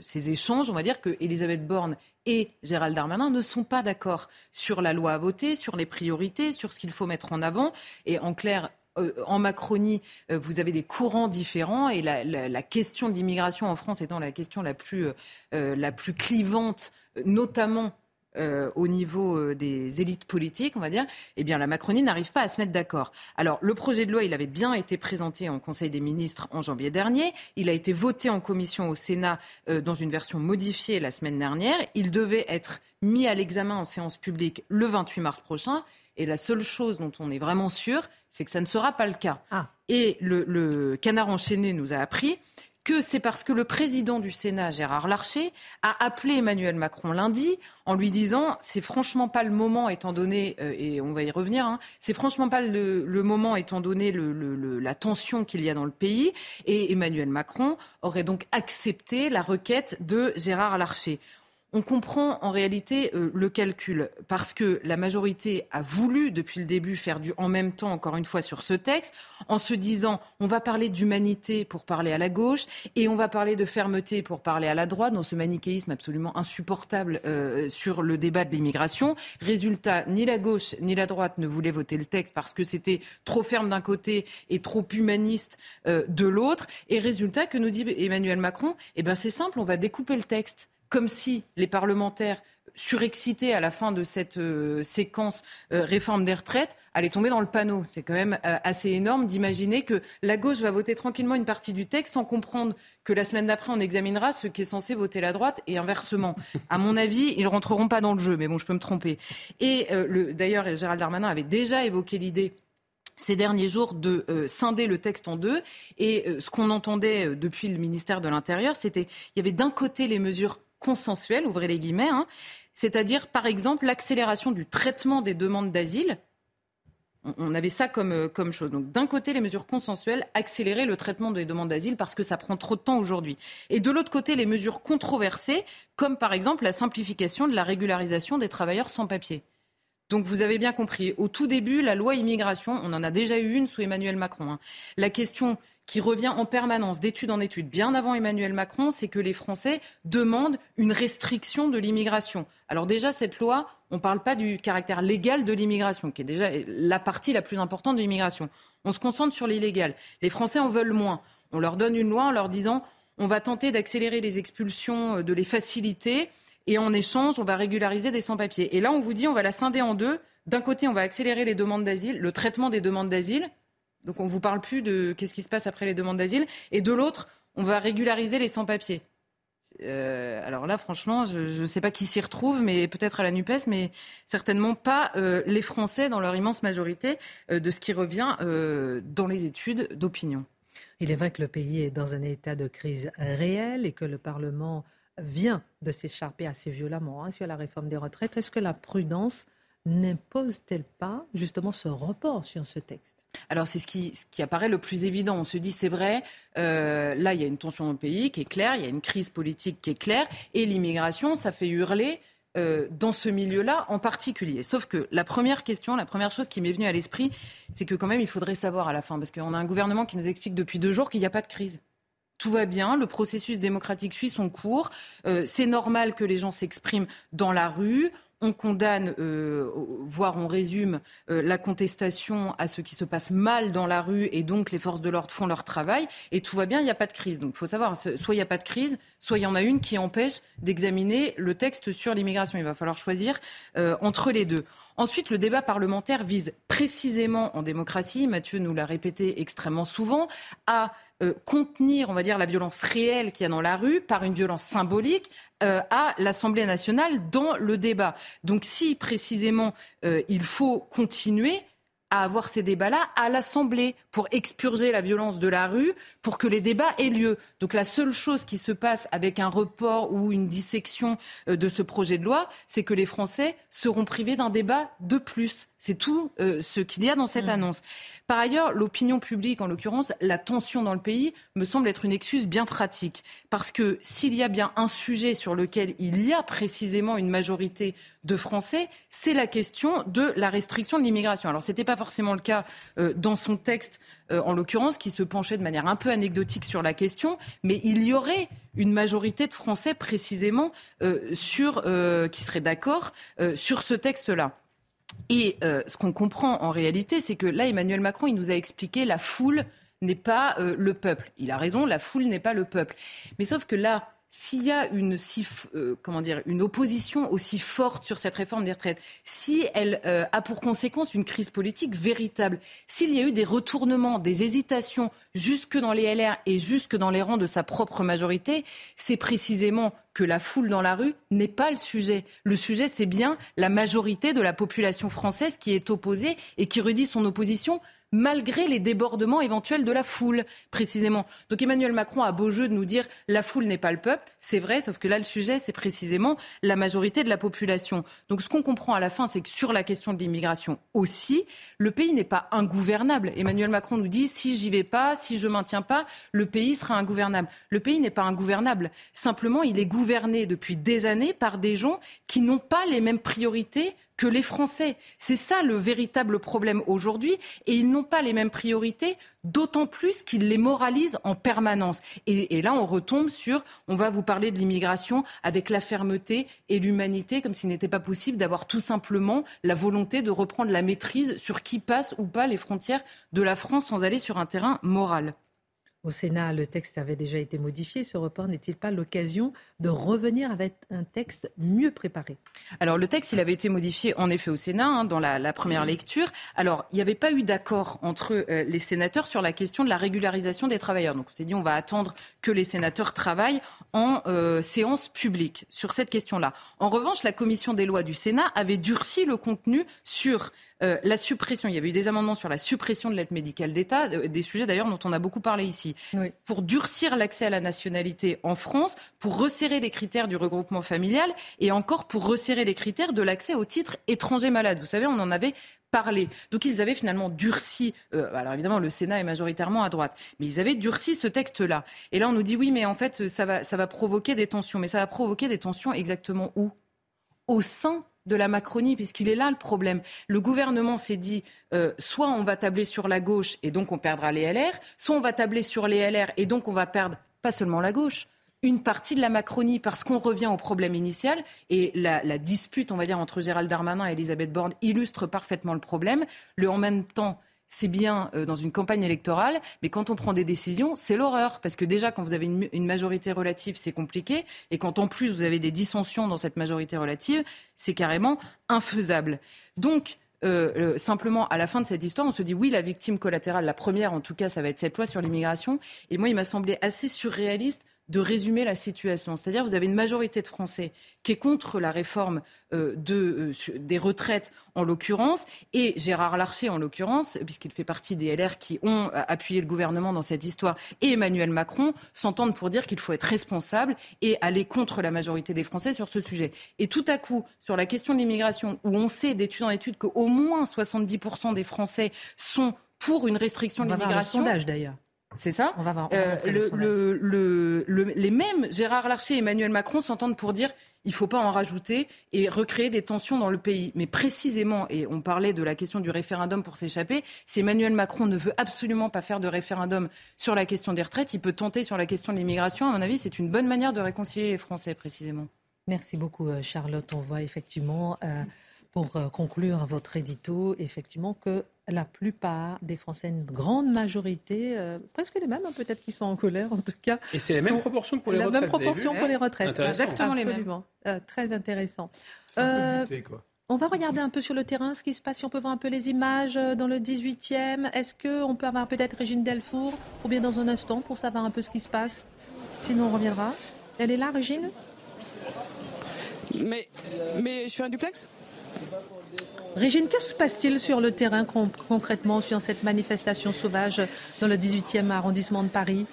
ces échanges, on va dire que Elisabeth Borne et Gérald Darmanin ne sont pas d'accord sur la loi à voter, sur les priorités, sur ce qu'il faut mettre en avant. Et en clair, euh, en Macronie, euh, vous avez des courants différents et la, la question de l'immigration en France étant la question la plus, la plus clivante, notamment euh, au niveau euh, des élites politiques, on va dire, eh bien la Macronie n'arrive pas à se mettre d'accord. Alors le projet de loi, il avait bien été présenté en Conseil des ministres en janvier dernier. Il a été voté en commission au Sénat euh, dans une version modifiée la semaine dernière. Il devait être mis à l'examen en séance publique le 28 mars prochain. Et la seule chose dont on est vraiment sûr, c'est que ça ne sera pas le cas. Ah. Et le, le canard enchaîné nous a appris que c'est parce que le président du Sénat, Gérard Larcher, a appelé Emmanuel Macron lundi en lui disant c'est franchement pas le moment étant donné euh, et on va y revenir hein, c'est franchement pas le, moment étant donné le, la tension qu'il y a dans le pays. Et Emmanuel Macron aurait donc accepté la requête de Gérard Larcher on comprend en réalité euh, le calcul parce que la majorité a voulu depuis le début faire du en même temps, encore une fois, sur ce texte, en se disant on va parler d'humanité pour parler à la gauche et on va parler de fermeté pour parler à la droite, dans ce manichéisme absolument insupportable euh, sur le débat de l'immigration. Résultat, ni la gauche ni la droite ne voulaient voter le texte parce que c'était trop ferme d'un côté et trop humaniste euh, de l'autre. Et résultat, que nous dit Emmanuel Macron Eh bien, c'est simple, on va découper le texte comme si les parlementaires surexcités à la fin de cette euh, séquence euh, réforme des retraites allaient tomber dans le panneau. C'est quand même euh, assez énorme d'imaginer que la gauche va voter tranquillement une partie du texte sans comprendre que la semaine d'après on examinera ce qui est censé voter la droite et inversement. À mon avis, ils ne rentreront pas dans le jeu, mais bon, je peux me tromper. Et d'ailleurs, Gérald Darmanin avait déjà évoqué l'idée ces derniers jours de scinder le texte en deux. Et ce qu'on entendait depuis le ministère de l'Intérieur, c'était il y avait d'un côté les mesures consensuelles, ouvrez les guillemets, hein, c'est-à-dire par exemple l'accélération du traitement des demandes d'asile. On avait ça comme, comme chose. Donc d'un côté, les mesures consensuelles, accélérer le traitement des demandes d'asile parce que ça prend trop de temps aujourd'hui. Et de l'autre côté, les mesures controversées, comme par exemple la simplification de la régularisation des travailleurs sans papier. Donc vous avez bien compris, au tout début, la loi immigration, on en a déjà eu une sous Emmanuel Macron. Hein. La question qui revient en permanence d'étude en étude, bien avant Emmanuel Macron, c'est que les Français demandent une restriction de l'immigration. Alors déjà, cette loi, on ne parle pas du caractère légal de l'immigration, qui est déjà la partie la plus importante de l'immigration. On se concentre sur l'illégal. Les Français en veulent moins. On leur donne une loi en leur disant on va tenter d'accélérer les expulsions, de les faciliter et en échange, on va régulariser des sans-papiers. Et là, on vous dit, on va la scinder en deux. D'un côté, on va accélérer les demandes d'asile, le traitement des demandes d'asile. Donc, on ne vous parle plus de qu'est-ce qui se passe après les demandes d'asile. Et de l'autre, on va régulariser les sans-papiers. Euh, alors là, franchement, je ne sais pas qui s'y retrouve, mais peut-être à la NUPES, mais certainement pas euh, les Français dans leur immense majorité euh, de ce qui revient dans les études d'opinion. Il est vrai que le pays est dans un état de crise réelle et que le Parlement vient de s'écharper assez violemment hein, sur la réforme des retraites. Est-ce que la prudence n'impose-t-elle pas justement ce report sur ce texte? Alors c'est ce qui, apparaît le plus évident. On se dit c'est vrai, euh, là il y a une tension au pays qui est claire, il y a une crise politique qui est claire, et l'immigration, ça fait hurler. Euh, dans ce milieu-là en particulier. Sauf que la première question, la première chose qui m'est venue à l'esprit, c'est que quand même il faudrait savoir à la fin, parce qu'on a un gouvernement qui nous explique depuis deux jours qu'il n'y a pas de crise tout va bien, le processus démocratique suit son cours, euh, c'est normal que les gens s'expriment dans la rue, on condamne, euh, voire on résume euh, la contestation à ce qui se passe mal dans la rue et donc les forces de l'ordre font leur travail et tout va bien, il n'y a pas de crise. Donc il faut savoir, soit il n'y a pas de crise, soit il y en a une qui empêche d'examiner le texte sur l'immigration. Il va falloir choisir euh, entre les deux. Ensuite, le débat parlementaire vise précisément en démocratie, Mathieu nous l'a répété extrêmement souvent, à euh, contenir, on va dire, la violence réelle qu'il y a dans la rue par une violence symbolique euh, à l'Assemblée nationale dans le débat. Donc si précisément euh, il faut continuer, à avoir ces débats-là à l'Assemblée pour expurger la violence de la rue, pour que les débats aient lieu. Donc la seule chose qui se passe avec un report ou une dissection de ce projet de loi, c'est que les Français seront privés d'un débat de plus. C'est tout euh, ce qu'il y a dans cette mmh. annonce. Par ailleurs, l'opinion publique, en l'occurrence, la tension dans le pays, me semble être une excuse bien pratique. Parce que s'il y a bien un sujet sur lequel il y a précisément une majorité de Français, c'est la question de la restriction de l'immigration. Alors, ce n'était pas forcément le cas euh, dans son texte, euh, en l'occurrence, qui se penchait de manière un peu anecdotique sur la question, mais il y aurait une majorité de Français précisément euh, sur, qui seraient d'accord sur ce texte-là. Et euh, ce qu'on comprend en réalité, c'est que là, Emmanuel Macron, il nous a expliqué la foule n'est pas euh, le peuple. Il a raison, la foule n'est pas le peuple. Mais sauf que là, s'il y a une, euh, comment dire, une opposition aussi forte sur cette réforme des retraites, si elle a pour conséquence une crise politique véritable, s'il y a eu des retournements, des hésitations jusque dans les LR et jusque dans les rangs de sa propre majorité, c'est précisément que la foule dans la rue n'est pas le sujet. Le sujet, c'est bien la majorité de la population française qui est opposée et qui redit son opposition malgré les débordements éventuels de la foule, précisément. Donc Emmanuel Macron a beau jeu de nous dire la foule n'est pas le peuple, c'est vrai, sauf que là le sujet c'est précisément la majorité de la population. Donc ce qu'on comprend à la fin, c'est que sur la question de l'immigration aussi, le pays n'est pas ingouvernable. Emmanuel Macron nous dit si j'y vais pas, si je maintiens pas, le pays sera ingouvernable. Le pays n'est pas ingouvernable. Simplement, il est gouverné depuis des années par des gens qui n'ont pas les mêmes priorités que les Français. C'est ça le véritable problème aujourd'hui. Et ils n'ont pas les mêmes priorités, d'autant plus qu'ils les moralisent en permanence. Et, là, on retombe sur, on va vous parler de l'immigration avec la fermeté et l'humanité, comme s'il n'était pas possible d'avoir tout simplement la volonté de reprendre la maîtrise sur qui passe ou pas les frontières de la France sans aller sur un terrain moral. Au Sénat, le texte avait déjà été modifié. Ce report n'est-il pas l'occasion de revenir avec un texte mieux préparé? Alors, le texte, il avait été modifié en effet au Sénat, hein, dans la, première lecture. Alors, il n'y avait pas eu d'accord entre euh, les sénateurs sur la question de la régularisation des travailleurs. Donc, on s'est dit, on va attendre que les sénateurs travaillent en euh, séance publique sur cette question-là. En revanche, la commission des lois du Sénat avait durci le contenu sur euh, la suppression, il y avait eu des amendements sur la suppression de l'aide médicale d'État, euh, des sujets d'ailleurs dont on a beaucoup parlé ici, pour durcir l'accès à la nationalité en France, pour resserrer les critères du regroupement familial et encore pour resserrer les critères de l'accès au titre étranger malade. Vous savez, on en avait parlé. Donc ils avaient finalement durci, euh, alors évidemment le Sénat est majoritairement à droite, mais ils avaient durci ce texte-là. Et là on nous dit oui mais en fait ça va, ça va provoquer des tensions. Mais ça va provoquer des tensions exactement où? Au sein de la Macronie, puisqu'il est là le problème. Le gouvernement s'est dit, euh, soit on va tabler sur la gauche et donc on perdra les LR, soit on va tabler sur les LR et donc on va perdre pas seulement la gauche, une partie de la Macronie parce qu'on revient au problème initial et la, la, dispute, on va dire, entre Gérald Darmanin et Elisabeth Borne illustre parfaitement le problème. Le en même temps, c'est bien euh, dans une campagne électorale, mais quand on prend des décisions, c'est l'horreur. Parce que déjà, quand vous avez une, majorité relative, c'est compliqué. Et quand en plus vous avez des dissensions dans cette majorité relative, c'est carrément infaisable. Donc, euh, simplement, à la fin de cette histoire, on se dit oui, la victime collatérale, la première en tout cas, ça va être cette loi sur l'immigration. Et moi, il m'a semblé assez surréaliste de résumer la situation. C'est-à-dire, vous avez une majorité de Français qui est contre la réforme euh, de, euh, des retraites, en l'occurrence, et Gérard Larcher, en l'occurrence, puisqu'il fait partie des LR qui ont euh, appuyé le gouvernement dans cette histoire, et Emmanuel Macron s'entendent pour dire qu'il faut être responsable et aller contre la majorité des Français sur ce sujet. Et tout à coup, sur la question de l'immigration, où on sait d'études en études qu'au moins 70% des Français sont pour une restriction de l'immigration. sondage d'ailleurs. C'est ça On va voir. euh, le, les mêmes, Gérard Larcher et Emmanuel Macron, s'entendent pour dire il ne faut pas en rajouter et recréer des tensions dans le pays. Mais précisément, et on parlait de la question du référendum pour s'échapper, si Emmanuel Macron ne veut absolument pas faire de référendum sur la question des retraites, il peut tenter sur la question de l'immigration. À mon avis, c'est une bonne manière de réconcilier les Français, précisément. Merci beaucoup, euh, Charlotte. On voit effectivement. Euh, pour conclure votre édito, effectivement, que la plupart des Français, une grande majorité, euh, presque les mêmes, hein, peut-être qui sont en colère en tout cas. Et c'est la même proportion pour les retraites. La même proportion pour les retraites. Exactement les mêmes. Euh, très intéressant. Euh, on va regarder un peu sur le terrain ce qui se passe, si on peut voir un peu les images dans le 18e. Est-ce qu'on peut avoir peut-être Régine Delfour ou bien dans un instant pour savoir un peu ce qui se passe? Sinon, on reviendra. Elle est là, Régine? Mais, mais je fais un duplex? Régine, que se passe-t-il sur le terrain concrètement sur cette manifestation sauvage dans le 18e arrondissement de Paris?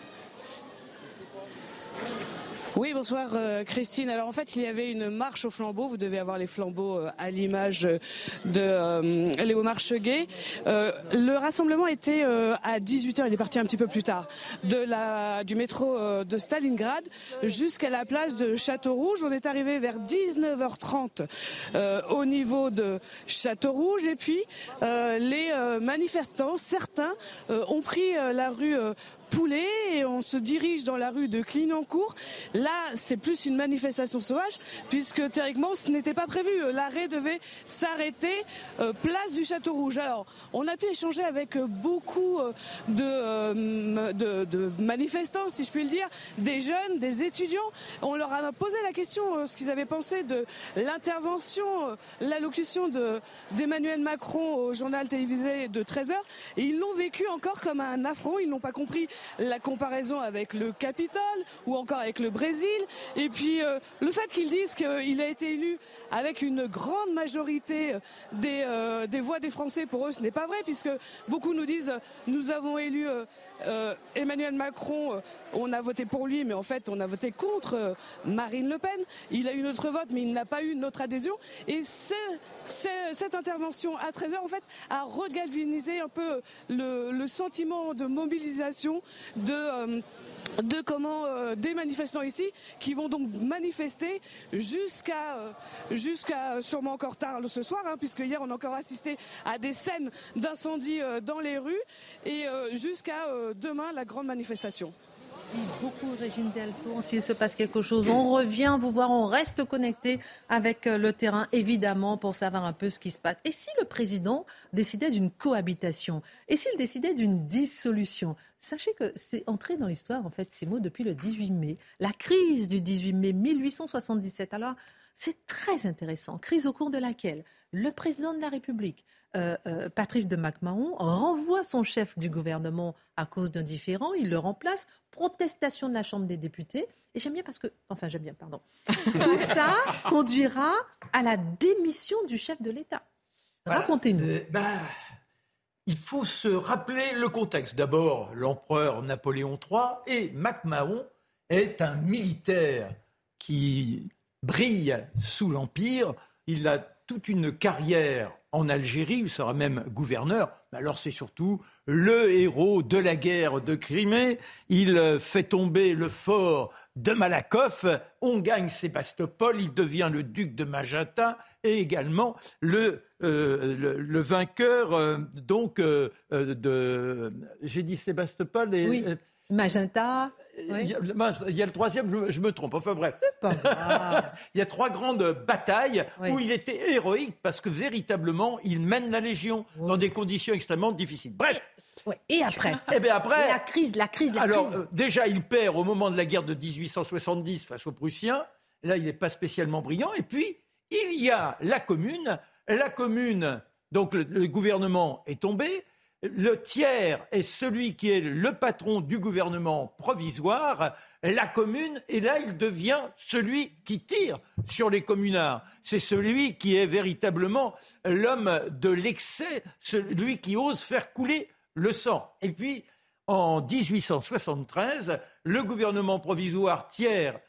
Oui, bonsoir euh, Christine. Alors en fait, il y avait une marche au flambeau. Vous devez avoir les flambeaux euh, à l'image de euh, Léomar Cheguet. le rassemblement était à 18h, il est parti un petit peu plus tard, de du métro de Stalingrad jusqu'à la place de Château-Rouge. On est arrivé vers 19h30 au niveau de Château-Rouge et puis les manifestants, certains, ont pris la rue poulet et on se dirige dans la rue de Clignancourt. Là, c'est plus une manifestation sauvage puisque théoriquement, ce n'était pas prévu. L'arrêt devait s'arrêter euh, place du Château Rouge. Alors, on a pu échanger avec beaucoup euh, euh, de, de, manifestants, si je puis le dire, des jeunes, des étudiants. On leur a posé la question ce qu'ils avaient pensé de l'intervention, l'allocution d'Emmanuel Macron au journal télévisé de 13h. Et ils l'ont vécu encore comme un affront. Ils n'ont pas compris la comparaison avec le Capitole ou encore avec le Brésil. Et puis euh, le fait qu'ils disent qu'il a été élu avec une grande majorité des, euh, des voix des Français, pour eux, ce n'est pas vrai, puisque beaucoup nous disent nous avons élu euh, Emmanuel Macron, on a voté pour lui, mais en fait, on a voté contre Marine Le Pen. Il a eu notre vote, mais il n'a pas eu notre adhésion. Et cette intervention à 13h, en fait, a regalvanisé un peu le, sentiment de mobilisation de euh, de comment euh, des manifestants ici qui vont donc manifester jusqu'à euh, jusqu'à sûrement encore tard ce soir hein, puisque hier on a encore assisté à des scènes d'incendie dans les rues et jusqu'à demain la grande manifestation. Merci beaucoup, Régine Delfour. S'il se passe quelque chose, on revient vous voir, on reste connecté avec euh, le terrain, évidemment, pour savoir un peu ce qui se passe. Et si le président décidait d'une cohabitation? Et s'il décidait d'une dissolution? Sachez que c'est entré dans l'histoire, en fait, ces mots depuis le 18 mai. La crise du 18 mai 1877. Alors, c'est très intéressant. Crise au cours de laquelle le président de la République, euh, euh, Patrice de MacMahon, renvoie son chef du gouvernement à cause d'un différend, il le remplace, protestation de la Chambre des députés, et j'aime bien parce que, enfin j'aime bien, pardon, tout ça conduira à la démission du chef de l'État. Racontez-nous. Euh, bah, il faut se rappeler le contexte. D'abord, l'empereur Napoléon III et MacMahon est un militaire qui brille sous l'Empire. Il a toute une carrière en Algérie, il sera même gouverneur. Alors c'est surtout le héros de la guerre de Crimée. Il fait tomber le fort de Malakoff, on gagne Sébastopol, il devient le duc de Magenta et également le, euh, le, vainqueur euh, donc euh, de... J'ai dit Sébastopol et... Oui. Magenta. Il, y a, le troisième, je, me trompe. Enfin bref. Pas il y a trois grandes batailles où il était héroïque parce que véritablement, il mène la Légion dans des conditions extrêmement difficiles. Bref. Et après Et eh bien après. la crise, la crise, la alors, crise. Euh, déjà, il perd au moment de la guerre de 1870 face aux Prussiens. Là, il n'est pas spécialement brillant. Et puis, il y a la commune. La commune, donc le gouvernement est tombé. Le tiers est celui qui est le patron du gouvernement provisoire, la commune, et là il devient celui qui tire sur les communards. C'est celui qui est véritablement l'homme de l'excès, celui qui ose faire couler le sang. Et puis, en 1873, le gouvernement provisoire tiers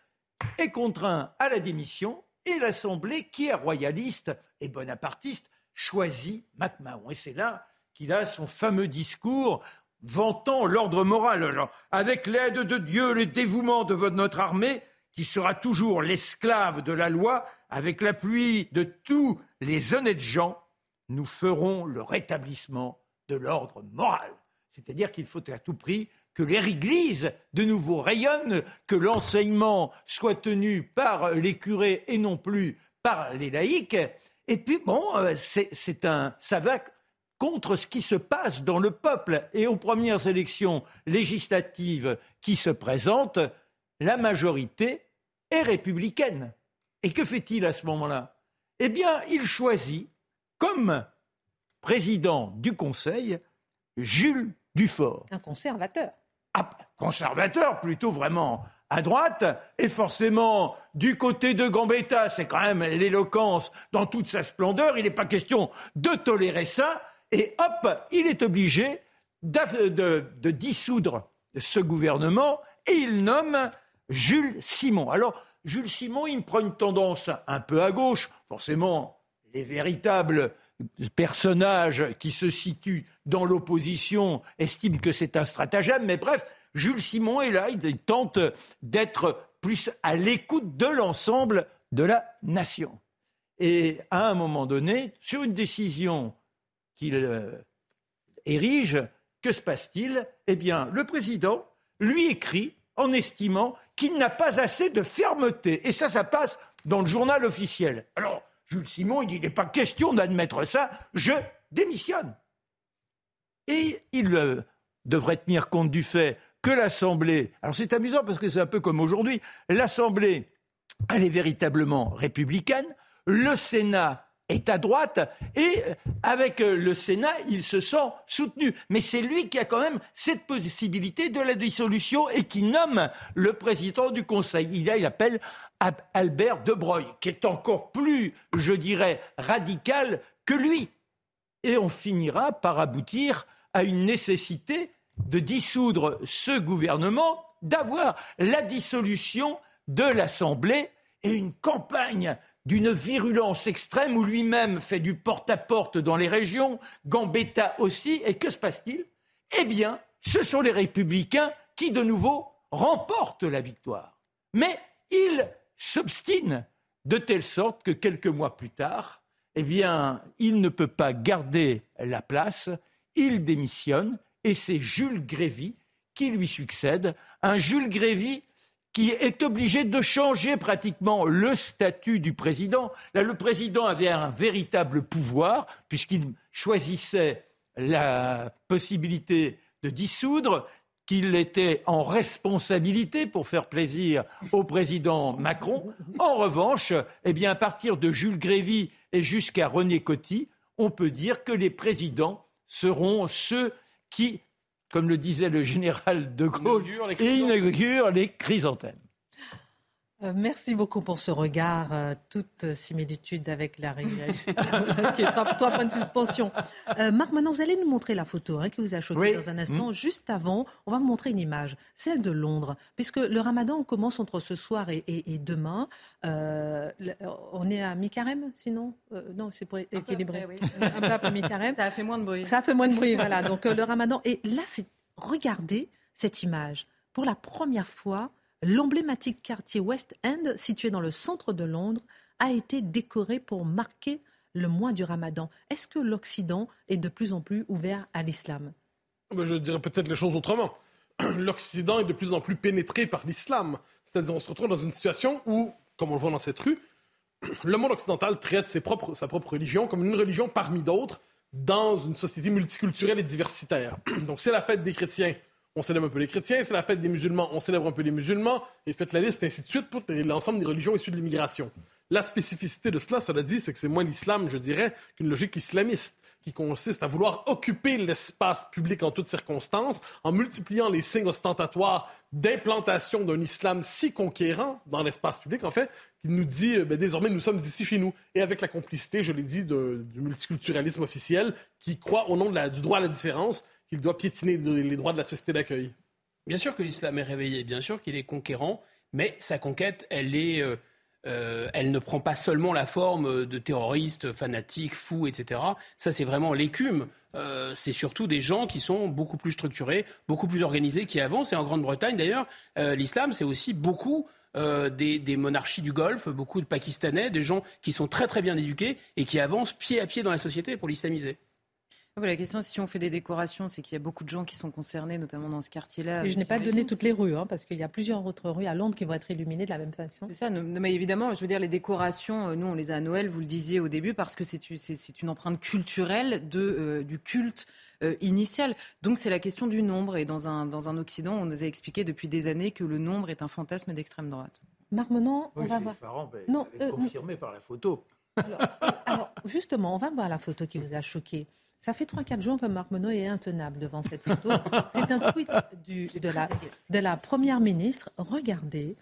est contraint à la démission et l'Assemblée, qui est royaliste et bonapartiste, choisit MacMahon. Et c'est là qu'il a son fameux discours vantant l'ordre moral. avec l'aide de Dieu, le dévouement de notre armée, qui sera toujours l'esclave de la loi, avec l'appui de tous les honnêtes gens, nous ferons le rétablissement de l'ordre moral. C'est-à-dire qu'il faut à tout prix que l'Église de nouveau rayonne, que l'enseignement soit tenu par les curés et non plus par les laïcs. Et puis, bon, euh, c'est un, ça va contre ce qui se passe dans le peuple. Et aux premières élections législatives qui se présentent, la majorité est républicaine. Et que fait-il à ce moment-là? Eh bien, il choisit comme président du Conseil Jules Dufort. Un conservateur. Ah, conservateur, plutôt vraiment à droite, et forcément, du côté de Gambetta, c'est quand même l'éloquence dans toute sa splendeur, il n'est pas question de tolérer ça, et hop, il est obligé de, dissoudre ce gouvernement, et il nomme Jules Simon. Alors, Jules Simon, il prend une tendance un peu à gauche, forcément, les véritables personnages qui se situent dans l'opposition estiment que c'est un stratagème, mais bref, Jules Simon est là, il tente d'être plus à l'écoute de l'ensemble de la nation. Et à un moment donné, sur une décision qu'il euh, érige, que se passe-t-il? Eh bien, le président lui écrit en estimant qu'il n'a pas assez de fermeté. Et ça, ça passe dans le journal officiel. Alors, Jules Simon, il dit, il n'est pas question d'admettre ça, je démissionne. Et il euh, devrait tenir compte du fait que l'Assemblée, alors c'est amusant parce que c'est un peu comme aujourd'hui, l'Assemblée, elle est véritablement républicaine, le Sénat est à droite et euh, avec euh, le Sénat, il se sent soutenu. Mais c'est lui qui a quand même cette possibilité de la dissolution et qui nomme le président du Conseil. Il, appelle Albert de Broglie, qui est encore plus, je dirais, radical que lui. Et on finira par aboutir à une nécessité de dissoudre ce gouvernement, d'avoir la dissolution de l'Assemblée et une campagne d'une virulence extrême où lui-même fait du porte-à-porte dans les régions, Gambetta aussi, et que se passe-t-il? Eh bien, ce sont les républicains qui, de nouveau, remportent la victoire. Mais ils s'obstinent de telle sorte que quelques mois plus tard, eh bien, il ne peut pas garder la place, il démissionne, et c'est Jules Grévy qui lui succède, un Jules Grévy qui est obligé de changer pratiquement le statut du président. Là, le président avait un véritable pouvoir, puisqu'il choisissait la possibilité de dissoudre, qu'il était en responsabilité pour faire plaisir au président Macron. En revanche, eh bien, à partir de Jules Grévy et jusqu'à René Coty, on peut dire que les présidents seront ceux qui comme le disait le général de Gaulle, inaugure les chrysanthèmes. Euh, merci beaucoup pour ce regard, euh, toute similitude avec la réalité, qui est trois, points de suspension. Euh, Marc, maintenant, vous allez nous montrer la photo hein, qui vous a choqué dans un instant. Mmh. Juste avant, on va vous montrer une image, celle de Londres, puisque le ramadan commence entre ce soir et, demain. on est à mi-carême, sinon? Non, c'est pour équilibrer. Un peu après mi-carême. Ça a fait moins de bruit. Ça a fait moins de bruit, voilà. Donc le ramadan. Et là, c'est regardez cette image. Pour la première fois, l'emblématique quartier West End, situé dans le centre de Londres, a été décoré pour marquer le mois du Ramadan. Est-ce que l'Occident est de plus en plus ouvert à l'islam? Je dirais peut-être les choses autrement. L'Occident est de plus en plus pénétré par l'islam. C'est-à-dire on se retrouve dans une situation où, comme on le voit dans cette rue, le monde occidental traite sa propre religion comme une religion parmi d'autres dans une société multiculturelle et diversitaire. Donc c'est la fête des chrétiens on célèbre un peu les chrétiens, c'est la fête des musulmans, on célèbre un peu les musulmans, et faites la liste, ainsi de suite, pour l'ensemble des religions issues de l'immigration. La spécificité de cela, cela dit, c'est que c'est moins l'islam, je dirais, qu'une logique islamiste. qui consiste à vouloir occuper l'espace public en toutes circonstances, en multipliant les signes ostentatoires d'implantation d'un islam si conquérant dans l'espace public, en fait, qu'il nous dit euh, ben, désormais nous sommes ici chez nous. Et avec la complicité, je l'ai dit, du multiculturalisme officiel qui croit au nom du droit à la différence qu'il doit piétiner les droits de la société d'accueil. Bien sûr que l'islam est réveillé, bien sûr qu'il est conquérant, mais sa conquête, elle est... Euh, euh, elle ne prend pas seulement la forme de terroristes, fanatiques, fous, etc. Ça, c'est vraiment l'écume. Euh, c'est surtout des gens qui sont beaucoup plus structurés, beaucoup plus organisés, qui avancent. Et en Grande-Bretagne, d'ailleurs, l'islam, c'est aussi beaucoup des, des, monarchies du Golfe, beaucoup de Pakistanais, des gens qui sont très très bien éduqués et qui avancent pied à pied dans la société pour l'islamiser. Ah la question, si on fait des décorations, c'est qu'il y a beaucoup de gens qui sont concernés, notamment dans ce quartier-là. Et je n'ai pas donné toutes les rues, hein, parce qu'il y a plusieurs autres rues à Londres qui vont être illuminées de la même façon. C'est ça, mais évidemment, je veux dire, les décorations, euh, nous, on les a à Noël, vous le disiez au début, parce que c'est une empreinte culturelle de, euh, du culte euh, initial. Donc c'est la question du nombre. Et dans un, dans un Occident, on nous a expliqué depuis des années que le nombre est un fantasme d'extrême droite. Marc Menon, on va voir. non, confirmé par la photo. alors, justement, on va voir la photo qui vous a choqué. Ça fait 3-4 jours que Marc Monod est intenable devant cette photo. C'est un tweet de, la, de, la, Première ministre. Regardez,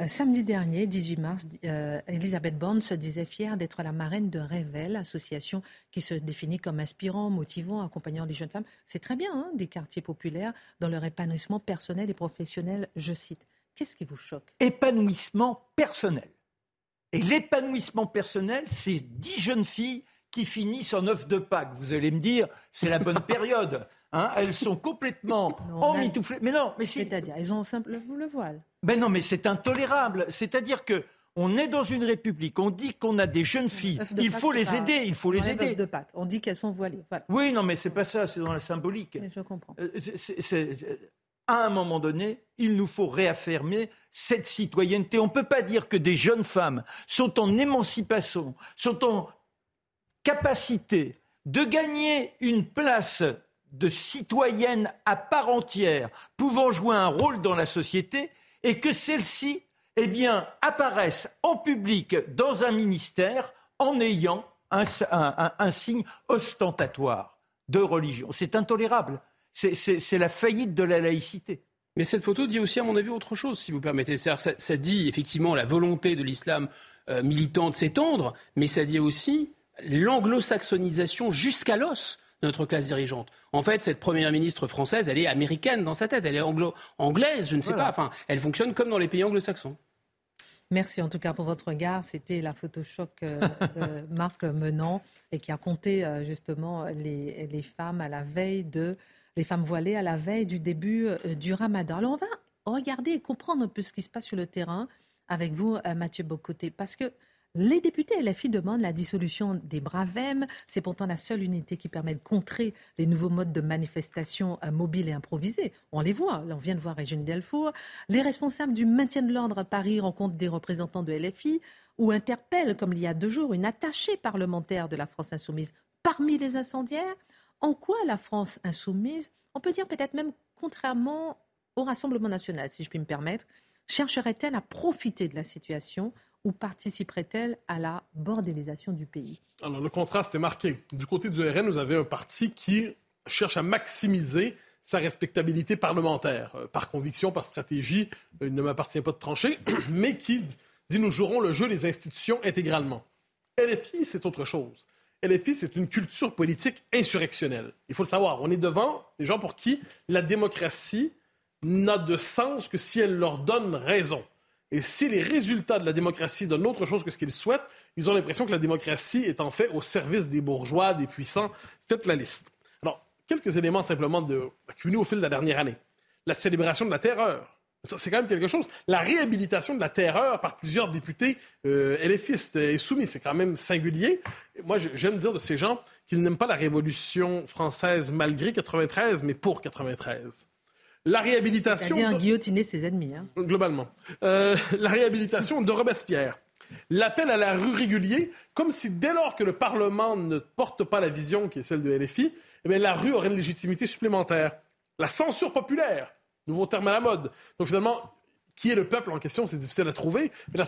euh, samedi dernier, 18 mars, euh, Elisabeth Borne se disait fière d'être la marraine de Révèle, association qui se définit comme inspirant, motivant, accompagnant les jeunes femmes. C'est très bien, hein, des quartiers populaires dans leur épanouissement personnel et professionnel, je cite. Qu'est-ce qui vous choque? Épanouissement personnel. Et l'épanouissement personnel, c'est 10 jeunes filles qui finissent en œuf de Pâques. Vous allez me dire, c'est la bonne période. Hein elles sont complètement emmitouflées. Mais non, mais C'est-à-dire, elles ont simple le voile. Mais non, mais c'est intolérable. C'est-à-dire que on est dans une république, on dit qu'on a des jeunes filles, il faut les aider, il faut les aider. De Pâques. On dit qu'elles sont voilées. Oui, non, mais c'est pas ça, c'est dans la symbolique. je comprends. Euh, à un moment donné, il nous faut réaffirmer cette citoyenneté. On ne peut pas dire que des jeunes femmes sont en émancipation, sont en capacité de gagner une place de citoyenne à part entière, pouvant jouer un rôle dans la société, et que celle-ci, eh bien, apparaisse en public dans un ministère en ayant un, un signe ostentatoire de religion. C'est intolérable. C'est la faillite de la laïcité. Mais cette photo dit aussi, à mon avis, autre chose, si vous permettez. Ça, ça dit effectivement la volonté de l'islam euh, militant de s'étendre, mais ça dit aussi l'anglo-saxonisation jusqu'à l'os de notre classe dirigeante. En fait, cette première ministre française, elle est américaine dans sa tête, elle est anglo-anglaise, je ne sais pas. Enfin, elle fonctionne comme dans les pays anglo-saxons. Merci en tout cas pour votre regard. C'était la Photoshop euh, de Marc Menant et qui a compté euh, justement les, les, femmes à la veille de les femmes voilées à la veille du début euh, du Ramadan. Alors on va regarder et comprendre un peu ce qui se passe sur le terrain avec vous, Mathieu Bocoté, parce que les députés LFI demandent la dissolution des Bravem. C'est pourtant la seule unité qui permet de contrer les nouveaux modes de manifestation euh, mobiles et improvisés. On les voit. on vient de voir Régine Delfour. Les responsables du maintien de l'ordre à Paris rencontrent des représentants de LFI ou interpellent, comme il y a deux jours, une attachée parlementaire de la France insoumise parmi les incendiaires. En quoi la France insoumise, on peut dire peut-être même contrairement au Rassemblement national, si je puis me permettre, chercherait-elle à profiter de la situation ou participerait-elle à la bordélisation du pays? Alors le contraste est marqué. Du côté du RN, vous avez un parti qui cherche à maximiser sa respectabilité parlementaire, euh, par conviction, par stratégie, il ne m'appartient pas de trancher, mais qui dit nous jouerons le jeu des institutions intégralement. LFI, c'est autre chose. LFI, c'est une culture politique insurrectionnelle. Il faut le savoir, on est devant des gens pour qui la démocratie n'a de sens que si elle leur donne raison. Et si les résultats de la démocratie donnent autre chose que ce qu'ils souhaitent, ils ont l'impression que la démocratie est en fait au service des bourgeois, des puissants. Faites la liste. Alors, quelques éléments simplement de, accumulés au fil de la dernière année. La célébration de la terreur. C'est quand même quelque chose. La réhabilitation de la terreur par plusieurs députés euh, LFistes et soumis, c'est quand même singulier. Moi, j'aime dire de ces gens qu'ils n'aiment pas la Révolution française malgré 93, mais pour 93 la réhabilitation. C'est-à-dire guillotiner ses ennemis. Hein. Globalement. Euh, la réhabilitation de Robespierre. L'appel à la rue régulier, comme si dès lors que le Parlement ne porte pas la vision qui est celle de LFI, eh la rue aurait une légitimité supplémentaire. La censure populaire, nouveau terme à la mode. Donc finalement, qui est le peuple en question, c'est difficile à trouver. Mais la,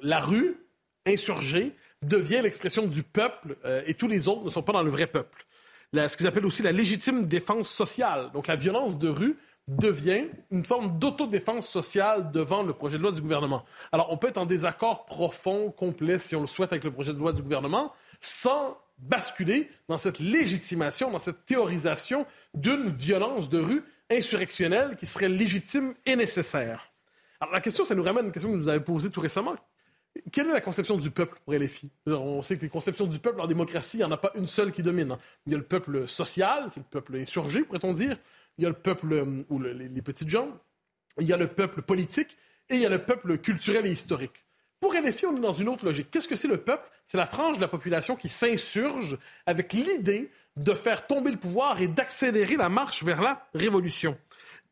la rue, insurgée, devient l'expression du peuple euh, et tous les autres ne sont pas dans le vrai peuple. ce qu'ils appellent aussi la légitime défense sociale. Donc la violence de rue devient une forme d'autodéfense sociale devant le projet de loi du gouvernement. Alors on peut être en désaccord profond, complet, si on le souhaite, avec le projet de loi du gouvernement, sans basculer dans cette légitimation, dans cette théorisation d'une violence de rue insurrectionnelle qui serait légitime et nécessaire. Alors la question, ça nous ramène à une question que vous avez posée tout récemment. Quelle est la conception du peuple pour LFI? On sait que les conceptions du peuple en démocratie, il n'y en a pas une seule qui domine. Il y a le peuple social, c'est le peuple insurgé, pourrait-on dire. Il y a le peuple, euh, ou les, petites gens. Il y a le peuple politique et il y a le peuple culturel et historique. Pour LFI, on est dans une autre logique. Qu'est-ce que c'est le peuple? C'est la frange de la population qui s'insurge avec l'idée de faire tomber le pouvoir et d'accélérer la marche vers la révolution.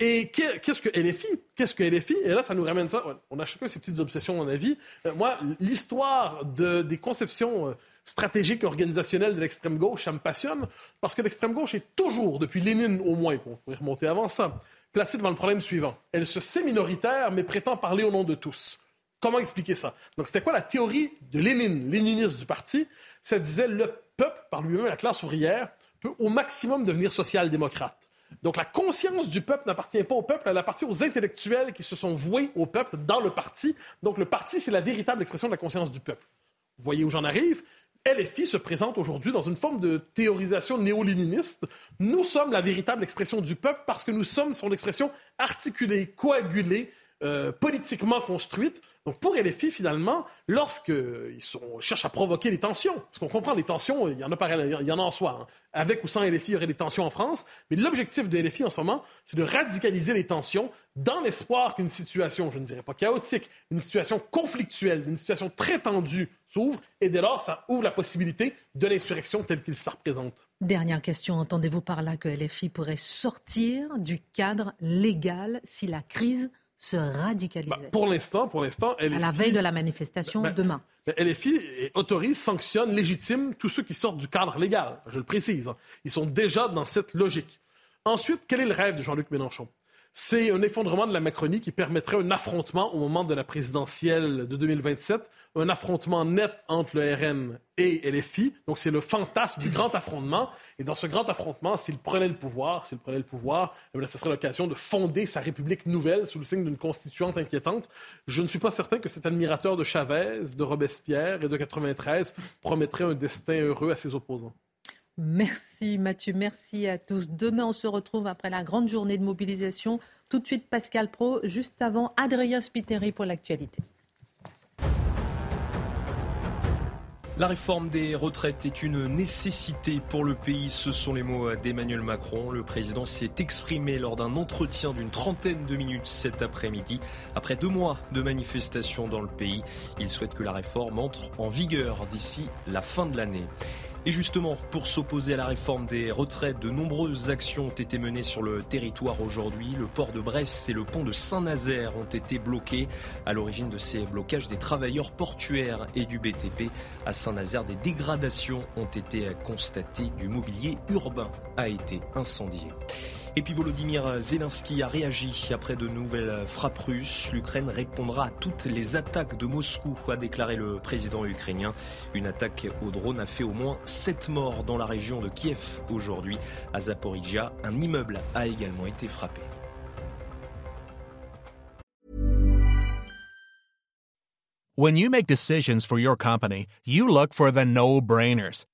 Et qu'est-ce que LFI? Qu'est-ce que LFI? Et là, ça nous ramène ça. On a chacun ses petites obsessions la vie. Euh, moi, l'histoire de, des conceptions euh, stratégiques organisationnelles de l'extrême gauche, ça me passionne parce que l'extrême gauche est toujours, depuis Lénine au moins, on pourrait remonter avant ça, placée devant le problème suivant. Elle se sait minoritaire, mais prétend parler au nom de tous. Comment expliquer ça? Donc, c'était quoi la théorie de Lénine, léniniste du parti? Ça disait le peuple, par lui-même, la classe ouvrière, peut au maximum devenir social-démocrate. Donc la conscience du peuple n'appartient pas au peuple, elle appartient aux intellectuels qui se sont voués au peuple dans le parti. Donc le parti, c'est la véritable expression de la conscience du peuple. Vous voyez où j'en arrive? LFI se présente aujourd'hui dans une forme de théorisation néo-léniniste. Nous sommes la véritable expression du peuple parce que nous sommes son expression articulée, coagulée, euh, politiquement construite. Donc pour LFI, finalement, lorsqu'ils cherchent à provoquer les tensions, parce qu'on comprend les tensions, il y en a, il y en, a en soi. Hein. Avec ou sans LFI, il y aurait des tensions en France. Mais l'objectif de LFI en ce moment, c'est de radicaliser les tensions dans l'espoir qu'une situation, je ne dirais pas chaotique, une situation conflictuelle, une situation très tendue s'ouvre. Et dès lors, ça ouvre la possibilité de l'insurrection telle qu'il se représente. Dernière question, entendez-vous par là que LFI pourrait sortir du cadre légal si la crise se radicaliser bah, Pour l'instant, pour l'instant, À la veille de la manifestation bah, demain. LFI autorise, sanctionne, légitime tous ceux qui sortent du cadre légal. Je le précise. Hein. Ils sont déjà dans cette logique. Ensuite, quel est le rêve de Jean-Luc Mélenchon? C'est un effondrement de la Macronie qui permettrait un affrontement au moment de la présidentielle de 2027, un affrontement net entre le RN et LFI. Donc c'est le fantasme du grand affrontement. Et dans ce grand affrontement, s'il prenait le pouvoir, s'il prenait le pouvoir, eh ce serait l'occasion de fonder sa République nouvelle sous le signe d'une constituante inquiétante. Je ne suis pas certain que cet admirateur de Chavez, de Robespierre et de 93 promettrait un destin heureux à ses opposants. Merci Mathieu, merci à tous. Demain, on se retrouve après la grande journée de mobilisation. Tout de suite, Pascal Pro, juste avant Adrien Spiteri pour l'actualité. La réforme des retraites est une nécessité pour le pays, ce sont les mots d'Emmanuel Macron. Le président s'est exprimé lors d'un entretien d'une trentaine de minutes cet après-midi. Après deux mois de manifestations dans le pays, il souhaite que la réforme entre en vigueur d'ici la fin de l'année. Et justement, pour s'opposer à la réforme des retraites, de nombreuses actions ont été menées sur le territoire aujourd'hui. Le port de Brest et le pont de Saint-Nazaire ont été bloqués. À l'origine de ces blocages, des travailleurs portuaires et du BTP. À Saint-Nazaire, des dégradations ont été constatées. Du mobilier urbain a été incendié. Et puis Volodymyr Zelensky a réagi après de nouvelles frappes russes. L'Ukraine répondra à toutes les attaques de Moscou, a déclaré le président ukrainien. Une attaque au drone a fait au moins 7 morts dans la région de Kiev aujourd'hui. À Zaporizhia, un immeuble a également été frappé. When you make decisions for your company, you look for the no-brainers.